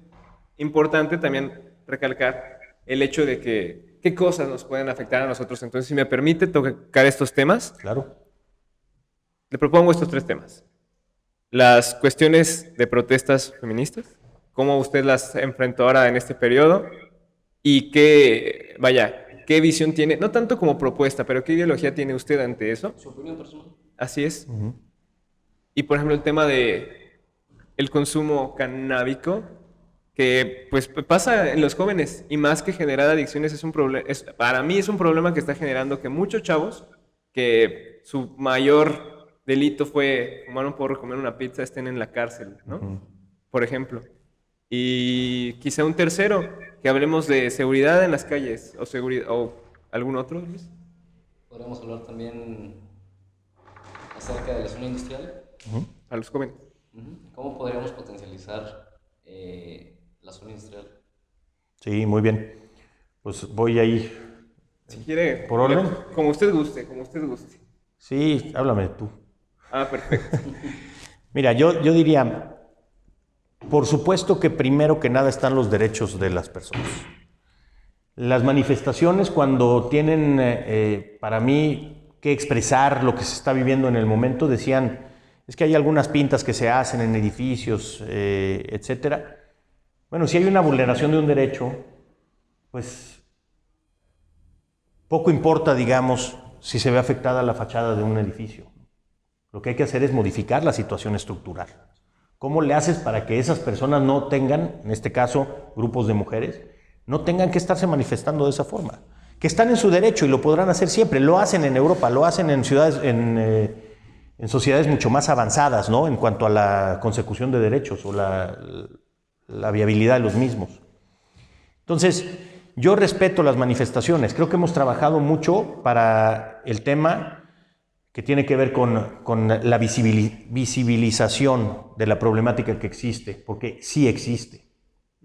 importante también recalcar el hecho de que qué cosas nos pueden afectar a nosotros. Entonces, si me permite tocar estos temas. Claro. le propongo estos tres temas. Las cuestiones de protestas feministas, cómo usted las enfrentó ahora en este periodo y qué, vaya, qué visión tiene, no tanto como propuesta, pero qué ideología tiene usted ante eso. Su opinión personal. Así es. Y por ejemplo el tema de el consumo canábico, que pues pasa en los jóvenes y más que generar adicciones es un problema, para mí es un problema que está generando que muchos chavos que su mayor delito fue fumar un porro, comer una pizza, estén en la cárcel, ¿no? Por ejemplo. Y quizá un tercero, que hablemos de seguridad en las calles o, seguridad, o algún otro, Luis. Podríamos hablar también acerca de la zona industrial. A los jóvenes. ¿Cómo podríamos potencializar eh, la zona industrial? Sí, muy bien. Pues voy a ir. Si quiere. ¿Por orden? Como usted guste, como usted guste. Sí, háblame tú. Ah, perfecto. Mira, yo, yo diría, por supuesto que primero que nada están los derechos de las personas. Las manifestaciones cuando tienen, eh, eh, para mí, que expresar lo que se está viviendo en el momento, decían, es que hay algunas pintas que se hacen en edificios, eh, etcétera. Bueno, si hay una vulneración de un derecho, pues poco importa, digamos, si se ve afectada la fachada de un edificio. Lo que hay que hacer es modificar la situación estructural. ¿Cómo le haces para que esas personas no tengan, en este caso, grupos de mujeres, no tengan que estarse manifestando de esa forma? Que están en su derecho y lo podrán hacer siempre. Lo hacen en Europa, lo hacen en ciudades, en, eh, sociedades mucho más avanzadas, ¿no? En cuanto a la consecución de derechos o la, la viabilidad de los mismos. Entonces, yo respeto las manifestaciones. Creo que hemos trabajado mucho para el tema que tiene que ver con, la visibilización de la problemática que existe, porque sí existe.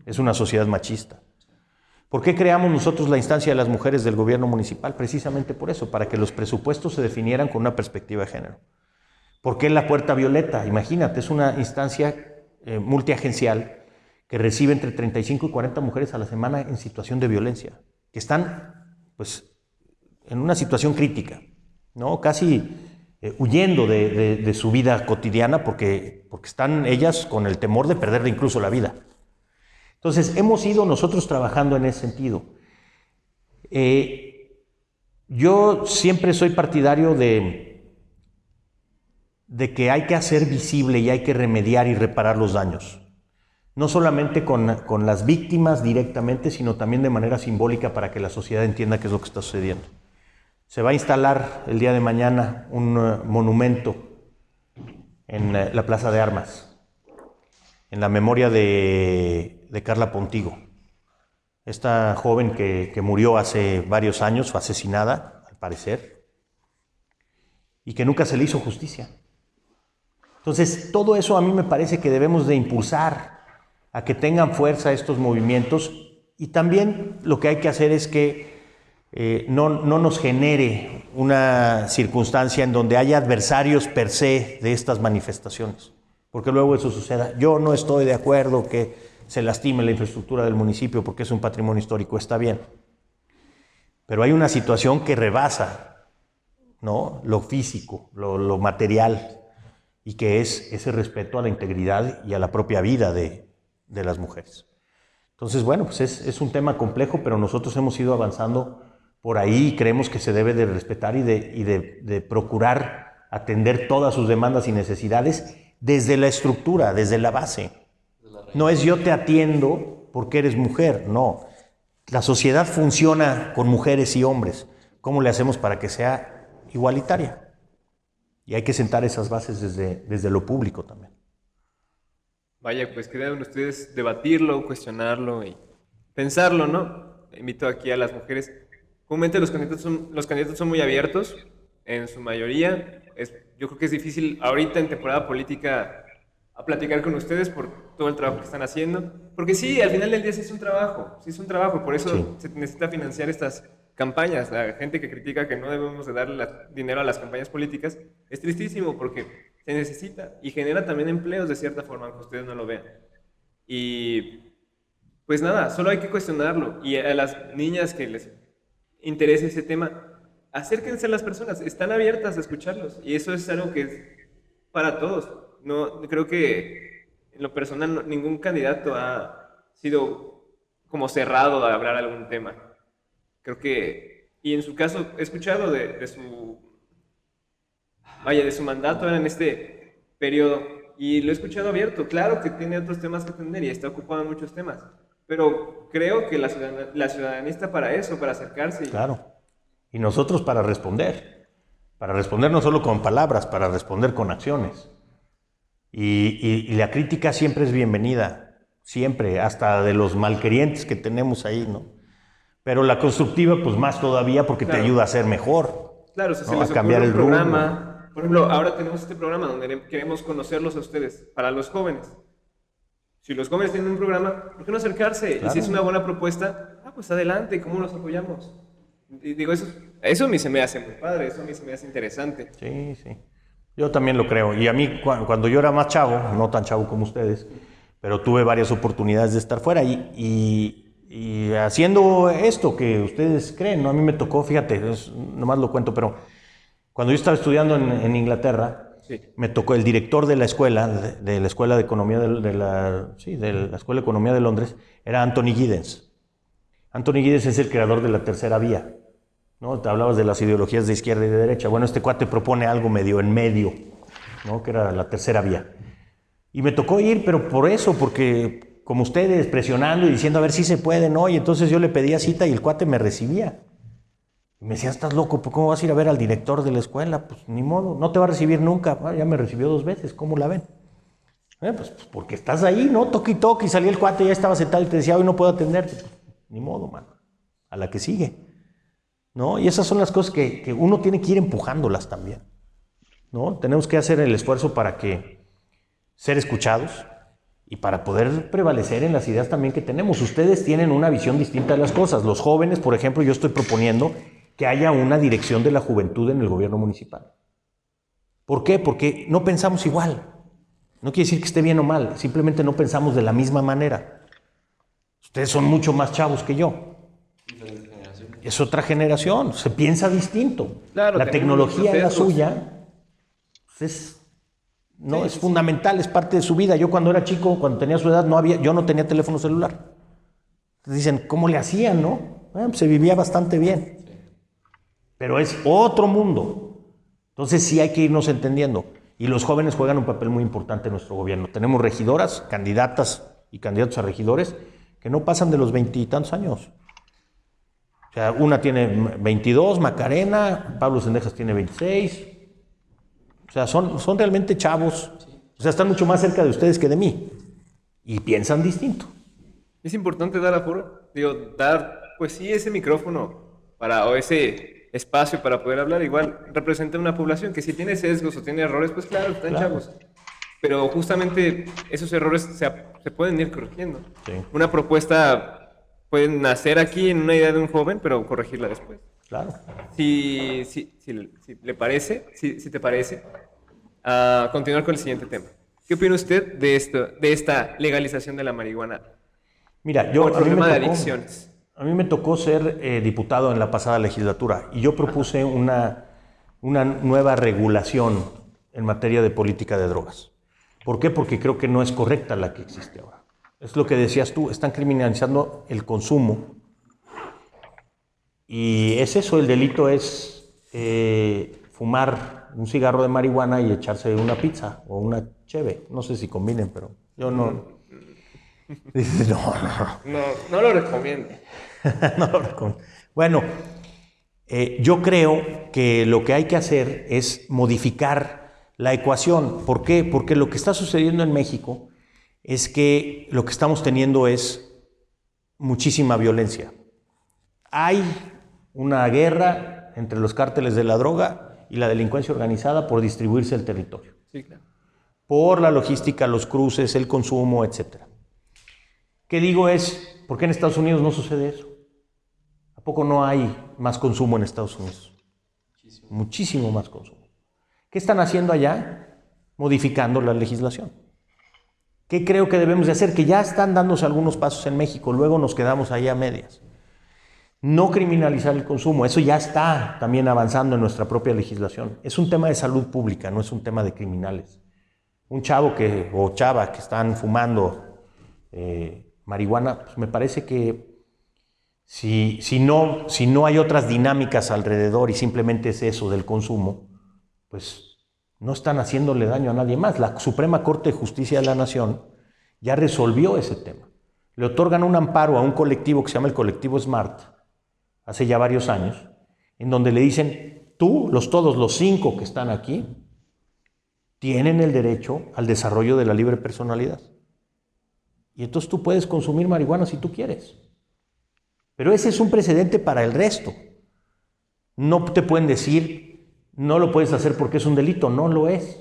Es una sociedad machista. ¿Por qué creamos nosotros la instancia de las mujeres del gobierno municipal? Precisamente por eso, para que los presupuestos se definieran con una perspectiva de género. ¿Por qué la puerta violeta? Imagínate, es una instancia eh, multiagencial que recibe entre 35 y 40 mujeres a la semana en situación de violencia, que están pues, en una situación crítica. ¿No? Casi eh, huyendo de, su vida cotidiana porque, porque están ellas con el temor de perder incluso la vida. Entonces, hemos ido nosotros trabajando en ese sentido. Eh, yo siempre soy partidario de, de que hay que hacer visible y hay que remediar y reparar los daños. No solamente con, con las víctimas directamente, sino también de manera simbólica para que la sociedad entienda qué es lo que está sucediendo. Se va a instalar el día de mañana un eh, monumento en eh, la Plaza de Armas, en la memoria de, Carla Pontigo, esta joven que, murió hace varios años, fue asesinada, al parecer, y que nunca se le hizo justicia. Entonces, todo eso a mí me parece que debemos de impulsar a que tengan fuerza estos movimientos y también lo que hay que hacer es que eh, no, nos genere una circunstancia en donde haya adversarios per se de estas manifestaciones, porque luego eso suceda. Yo no estoy de acuerdo que se lastime la infraestructura del municipio porque es un patrimonio histórico, está bien. Pero hay una situación que rebasa ¿no? lo físico, lo, material, y que es ese respeto a la integridad y a la propia vida de, las mujeres. Entonces, bueno, pues es, es, un tema complejo, pero nosotros hemos ido avanzando por ahí creemos que se debe de respetar y de, procurar atender todas sus demandas y necesidades desde la estructura, desde la base. No es yo te atiendo porque eres mujer, no. La sociedad funciona con mujeres y hombres. ¿Cómo le hacemos para que sea igualitaria? Y hay que sentar esas bases desde, desde lo público también. Vaya, pues quedan ustedes debatirlo, cuestionarlo y pensarlo, ¿no? Invito aquí a las mujeres Comúnmente los candidatos son, los candidatos son muy abiertos, en su mayoría. Es, yo creo que es difícil ahorita en temporada política a platicar con ustedes por todo el trabajo que están haciendo. Porque sí, al final del día sí es un trabajo, sí es un trabajo, por eso se necesita financiar estas campañas. La gente que critica que no debemos de darle dinero a las campañas políticas es tristísimo porque se necesita y genera también empleos de cierta forma, aunque ustedes no lo vean. Y pues nada, solo hay que cuestionarlo. Y a las niñas que les interesa ese tema, acérquense a las personas, están abiertas a escucharlos. Y eso es algo que para todos. No, creo que en lo personal ningún candidato ha sido como cerrado a hablar algún tema. Creo que, y en su caso, he escuchado de, su, vaya, de su mandato en este periodo y lo he escuchado abierto. Claro que tiene otros temas que atender y está ocupado en muchos temas, pero creo que la ciudadanía, la ciudadanía está para eso, para acercarse. Claro. Y nosotros para responder. Para responder no solo con palabras, para responder con acciones. Y, la crítica siempre es bienvenida, siempre, hasta de los malquerientes que tenemos ahí, ¿no? Pero la constructiva, pues más todavía porque te ayuda a ser mejor. Claro, o sea, se les a cambiar el programa. Por ejemplo, ahora tenemos este programa donde queremos conocerlos a ustedes, para los jóvenes. Si los jóvenes tienen un programa, ¿por qué no acercarse? Y si es una buena propuesta, ah, pues adelante, ¿cómo los apoyamos? Y digo, eso, eso a mí se me hace muy padre, eso a mí se me hace interesante. Sí, sí. Yo también lo creo. Y a mí, cuando yo era más chavo, no tan chavo como ustedes, pero tuve varias oportunidades de estar fuera y, haciendo esto que ustedes creen, ¿no? A mí me tocó, fíjate, nomás lo cuento, pero cuando yo estaba estudiando en, Inglaterra, me tocó el director de la escuela, de, la Escuela de Economía de, la, sí, de la Escuela de Economía de Londres, era Anthony Giddens. Anthony Giddens es el creador de la tercera vía. ¿no? Te hablabas de las ideologías de izquierda y de derecha. Bueno, este cuate propone algo medio en medio, ¿no? que era la tercera vía. Y me tocó ir, pero por eso, porque como ustedes, presionando y diciendo a ver si se puede, ¿no? Y entonces yo le pedía cita y el cuate me recibía. Me decía, estás loco, ¿cómo vas a ir a ver al director de la escuela? Pues ni modo, no te va a recibir nunca. Ah, ya me recibió dos veces, ¿cómo la ven? Eh, pues, pues, porque estás ahí, ¿no? Toque y toque, y salía el cuate, ya estaba sentado y te decía, hoy no puedo atenderte. Pues, ni modo, mano. A la que sigue. ¿no? Y esas son las cosas que, uno tiene que ir empujándolas también, ¿no? Tenemos que hacer el esfuerzo para que ser escuchados y para poder prevalecer en las ideas también que tenemos. Ustedes tienen una visión distinta de las cosas. Los jóvenes, por ejemplo, yo estoy proponiendo que haya una dirección de la juventud en el gobierno municipal. ¿Por qué? Porque no pensamos igual. No quiere decir que esté bien o mal, simplemente no pensamos de la misma manera. Ustedes son mucho más chavos que yo es otra generación, se piensa distinto. la tecnología es la suya, es, no, es fundamental, es parte de su vida. Yo cuando era chico, cuando tenía su edad, no había, yo no tenía teléfono celular. Entonces dicen, ¿cómo le hacían, no? Pues se vivía bastante bien. Pero es otro mundo. Entonces sí hay que irnos entendiendo. Y los jóvenes juegan un papel muy importante en nuestro gobierno. Tenemos regidoras, candidatas y candidatos a regidores que no pasan de los veintitantos años. O sea, una tiene 22, Macarena, Pablo Sendejas tiene 26. O sea, son, son realmente chavos. O sea, están mucho más cerca de ustedes que de mí. Y piensan distinto. Es importante dar aforo, digo, dar, pues sí, ese micrófono para, o espacio para poder hablar. Igual representa una población que si tiene sesgos o tiene errores, pues claro, están chavos. Pero justamente esos errores se, se pueden ir corrigiendo. Una propuesta pueden nacer aquí en una idea de un joven, pero corregirla después. Claro. Si, si, si, le parece, si, te parece, a continuar con el siguiente tema. ¿Qué opina usted de, esto, de esta legalización de la marihuana? Mira, yo... El problema de adicciones. A mí me tocó ser eh, diputado en la pasada legislatura y yo propuse una, una nueva regulación en materia de política de drogas. ¿Por qué? Porque creo que no es correcta la que existe ahora. Es lo que decías tú, están criminalizando el consumo. Y es eso, el delito es eh, fumar un cigarro de marihuana y echarse una pizza o una cheve. No sé si combinen, pero yo no. no, no. No, lo recomiendo. no lo recomiendo. Bueno, eh, yo creo que lo que hay que hacer es modificar la ecuación. ¿Por qué? Porque lo que está sucediendo en México es que lo que estamos teniendo es muchísima violencia. Hay una guerra entre los cárteles de la droga y la delincuencia organizada por distribuirse el territorio. Por la logística, los cruces, el consumo, etc. ¿Qué digo es, ¿por qué en Estados Unidos no sucede eso? ¿A poco no hay más consumo en Estados Unidos? Muchísimo más consumo. ¿Qué están haciendo allá? Modificando la legislación. ¿Qué creo que debemos de hacer? Que ya están dándose algunos pasos en México, luego nos quedamos ahí a medias. No criminalizar el consumo, eso ya está también avanzando en nuestra propia legislación. Es un tema de salud pública, no es un tema de criminales. un chavo que, o chava que están fumando eh, marihuana, pues me parece que si, si, no, si no hay otras dinámicas alrededor y simplemente es eso del consumo, pues no están haciéndole daño a nadie más. La Suprema Corte de Justicia de la Nación ya resolvió ese tema. Le otorgan un amparo a un colectivo que se llama el colectivo Smart, hace ya varios años, en donde le dicen, tú, los todos, los cinco que están aquí, tienen el derecho al desarrollo de la libre personalidad. Y entonces tú puedes consumir marihuana si tú quieres. Pero ese es un precedente para el resto. No te pueden decir, no lo puedes hacer porque es un delito, no lo es.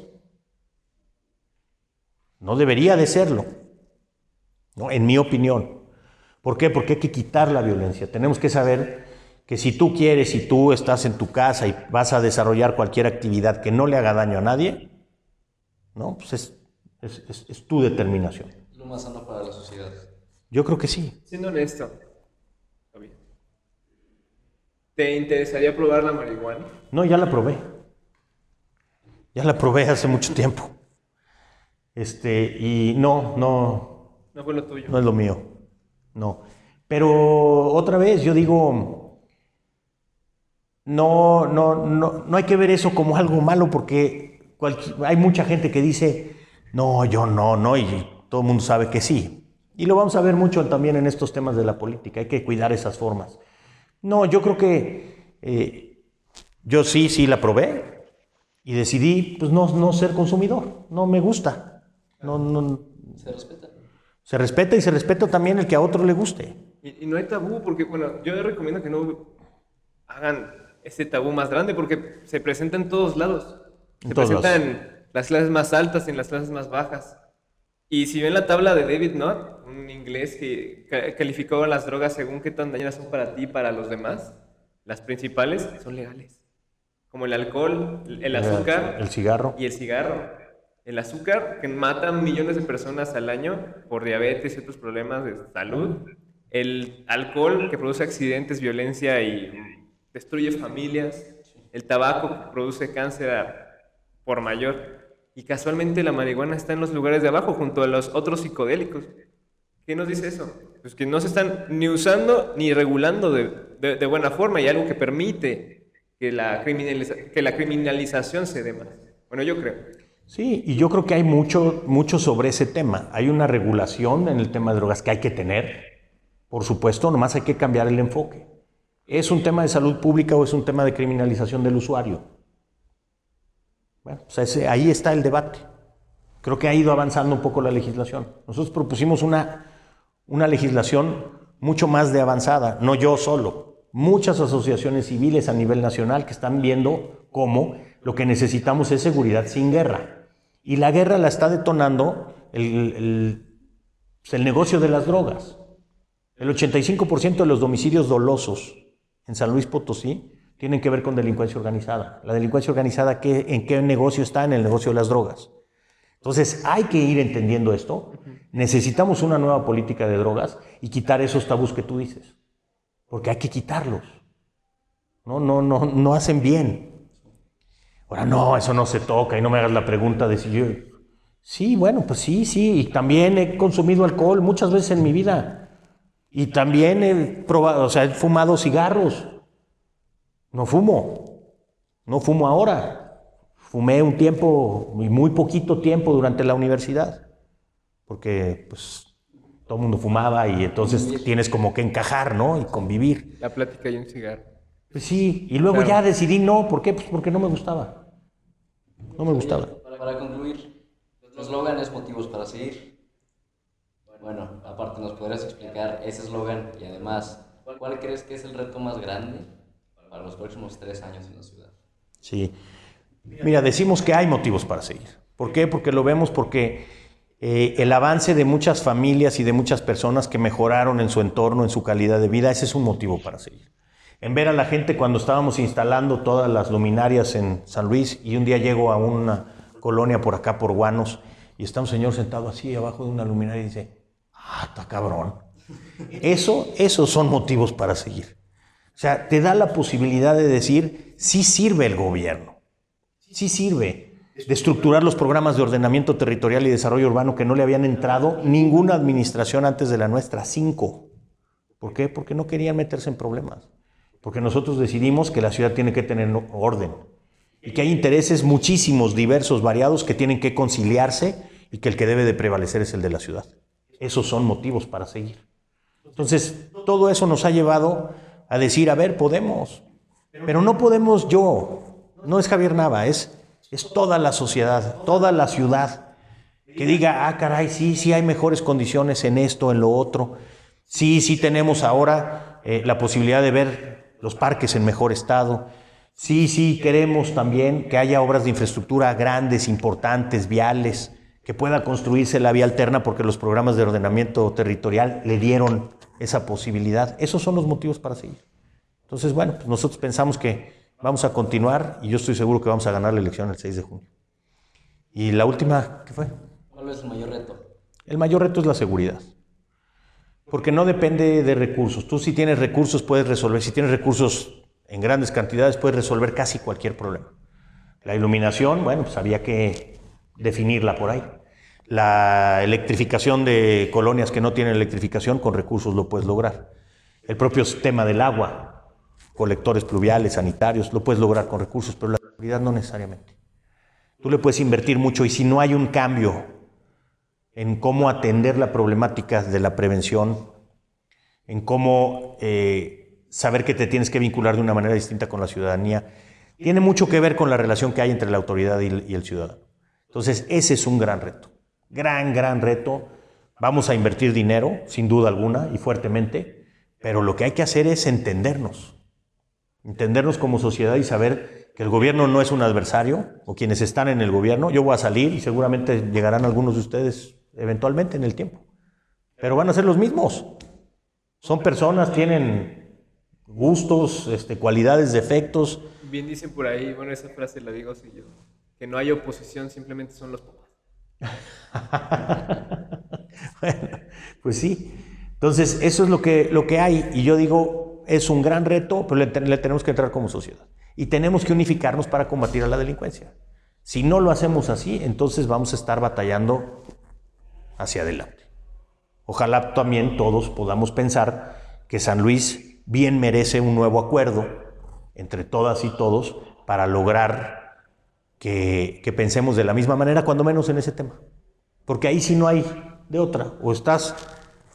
No debería de serlo, ¿no? en mi opinión. ¿Por qué? Porque hay que quitar la violencia. Tenemos que saber que si tú quieres y tú estás en tu casa y vas a desarrollar cualquier actividad que no le haga daño a nadie, ¿no? Pues es, es, es tu determinación. Lo más sano para la sociedad. Yo creo que sí. Siendo honesto, ¿te interesaría probar la marihuana? No, ya la probé. Ya la probé hace mucho tiempo. Este, y no, no. No fue lo tuyo. No es lo mío. No. Pero otra vez, yo digo, no, no, no, no hay que ver eso como algo malo porque hay mucha gente que dice, no, yo no, no, y todo el mundo sabe que sí. Y lo vamos a ver mucho también en estos temas de la política, hay que cuidar esas formas. No, yo creo que eh, yo sí, sí la probé y decidí pues no, no ser consumidor, no me gusta. No, no, se respeta. Se respeta y se respeta también el que a otro le guste. Y, no hay tabú, porque bueno, yo recomiendo que no hagan ese tabú más grande, porque se presenta en todos lados. Se presenta en las clases más altas y en las clases más bajas. Y si ven la tabla de David Knott, un inglés que calificó las drogas según qué tan dañinas son para ti y para los demás, las principales son legales. Como el alcohol, el azúcar. El cigarro. Y el cigarro. El azúcar, que mata millones de personas al año por diabetes y otros problemas de salud. El alcohol, que produce accidentes, violencia y destruye familias. El tabaco, que produce cáncer por mayor. Y casualmente la marihuana está en los lugares de abajo junto a los otros psicodélicos. ¿Qué nos dice eso? Pues que no se están ni usando ni regulando de, buena forma y algo que permite que la, que la criminalización se dé más. Bueno, yo creo. Sí, y yo creo que hay mucho, mucho sobre ese tema. Hay una regulación en el tema de drogas que hay que tener, por supuesto, nomás hay que cambiar el enfoque. ¿Es un tema de salud pública o es un tema de criminalización del usuario? Bueno, pues ahí está el debate. Creo que ha ido avanzando un poco la legislación. Nosotros propusimos una, una legislación mucho más de avanzada, no yo solo. Muchas asociaciones civiles a nivel nacional que están viendo cómo lo que necesitamos es seguridad sin guerra. Y la guerra la está detonando el, el, pues el negocio de las drogas. El 85% de los domicilios dolosos en San Luis Potosí tienen que ver con delincuencia organizada. La delincuencia organizada, ¿en qué negocio está? En el negocio de las drogas. Entonces, hay que ir entendiendo esto. Necesitamos una nueva política de drogas y quitar esos tabús que tú dices. Porque hay que quitarlos. No, no, no, no hacen bien. Ahora, no, eso no se toca y no me hagas la pregunta de si yo... Sí, bueno, pues sí, sí. Y también he consumido alcohol muchas veces en mi vida. Y también he probado, o sea, he fumado cigarros. No fumo, no fumo ahora. Fumé un tiempo, muy poquito tiempo durante la universidad, porque pues todo el mundo fumaba y entonces tienes como que encajar, ¿no? Y convivir. La plática y un cigarro. Pues sí, y luego ya decidí no, ¿por qué? Pues porque no me gustaba. No me gustaba. Para, concluir, los eslóganes motivos para seguir. Bueno, aparte nos podrías explicar ese eslogan y además, ¿cuál crees que es el reto más grande para los próximos tres años en la ciudad. Sí. Mira, decimos que hay motivos para seguir. ¿Por qué? Porque lo vemos porque eh, el avance de muchas familias y de muchas personas que mejoraron en su entorno, en su calidad de vida, ese es un motivo para seguir. En ver a la gente cuando estábamos instalando todas las luminarias en San Luis y un día llego a una colonia por acá, por Guanos, y está un señor sentado así abajo de una luminaria y dice, ah, está cabrón. Eso, esos son motivos para seguir. O sea, te da la posibilidad de decir, sí sirve el gobierno, sí sirve. de estructurar los programas de ordenamiento territorial y desarrollo urbano que no le habían entrado ninguna administración antes de la nuestra, cinco. ¿Por qué? Porque no querían meterse en problemas. Porque nosotros decidimos que la ciudad tiene que tener orden y que hay intereses muchísimos, diversos, variados, que tienen que conciliarse y que el que debe de prevalecer es el de la ciudad. Esos son motivos para seguir. Entonces, todo eso nos ha llevado a decir, a ver, podemos, pero no podemos yo, no es Javier Nava, es es toda la sociedad, toda la ciudad, que diga, ah, caray, sí, sí hay mejores condiciones en esto, en lo otro. Sí, sí tenemos ahora eh, la posibilidad de ver los parques en mejor estado. Sí, sí, queremos también que haya obras de infraestructura grandes, importantes, viales, que pueda construirse la vía alterna porque los programas de ordenamiento territorial le dieron esa posibilidad. Esos son los motivos para seguir. Entonces, bueno, pues nosotros pensamos que Vamos a continuar y yo estoy seguro que vamos a ganar la elección el 6 de junio. Y la última, ¿qué fue? ¿Cuál es el mayor reto? El mayor reto es la seguridad. Porque no depende de recursos. Tú si tienes recursos puedes resolver, si tienes recursos en grandes cantidades puedes resolver casi cualquier problema. La iluminación, bueno, pues había que definirla por ahí. La electrificación de colonias que no tienen electrificación, con recursos lo puedes lograr. El propio tema del agua, colectores pluviales, sanitarios, lo puedes lograr con recursos, pero la seguridad no necesariamente. Tú le puedes invertir mucho y si no hay un cambio en cómo atender la problemática de la prevención, en cómo eh, saber que te tienes que vincular de una manera distinta con la ciudadanía, tiene mucho que ver con la relación que hay entre la autoridad y el, y el ciudadano. Entonces, ese es un gran reto, gran, gran reto. Vamos a invertir dinero, sin duda alguna, y fuertemente, pero lo que hay que hacer es entendernos. Entendernos como sociedad y saber que el gobierno no es un adversario, o quienes están en el gobierno. Yo voy a salir y seguramente llegarán algunos de ustedes eventualmente en el tiempo. Pero van a ser los mismos. Son personas, tienen gustos, este, cualidades, defectos. Bien dicen por ahí, bueno, esa frase la digo así yo, que no hay oposición, simplemente son los papás. bueno, pues sí. Entonces, eso es lo que, lo que hay. Y yo digo, es un gran reto, pero le, tenemos que entrar como sociedad. Y tenemos que unificarnos para combatir a la delincuencia. Si no lo hacemos así, entonces vamos a estar batallando hacia adelante. Ojalá también todos podamos pensar que San Luis bien merece un nuevo acuerdo entre todas y todos para lograr que, que, pensemos de la misma manera, cuando menos en ese tema. Porque ahí sí no hay de otra. O estás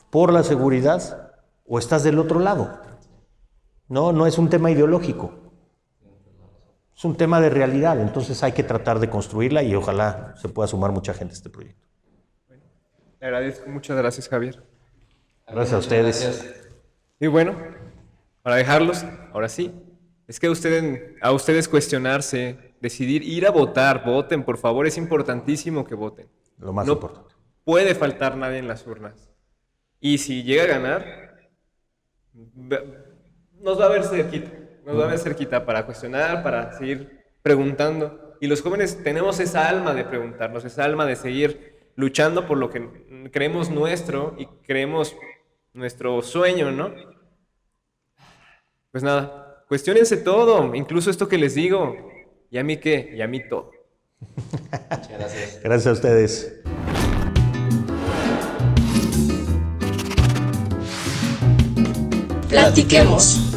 por la seguridad o estás del otro lado. No, no es un tema ideológico. Es un tema de realidad. Entonces hay que tratar de construirla y ojalá se pueda sumar mucha gente a este proyecto. le agradezco. Muchas gracias, Javier. Gracias a ustedes. Y bueno, para dejarlos, ahora sí, es que a ustedes, a ustedes cuestionarse, decidir, ir a votar, voten, por favor, es importantísimo que voten. Lo más importante. Puede faltar nadie en las urnas. Y si llega a ganar, nos va a ver cerquita, nos va a ver cerquita para cuestionar, para seguir preguntando. Y los jóvenes tenemos esa alma de preguntarnos, esa alma de seguir luchando por lo que creemos nuestro y creemos nuestro sueño, ¿no? Pues nada, cuestionense todo, incluso esto que les digo. ¿Y a mí qué? Y a mí todo. Muchas gracias. Gracias a ustedes. Platiquemos.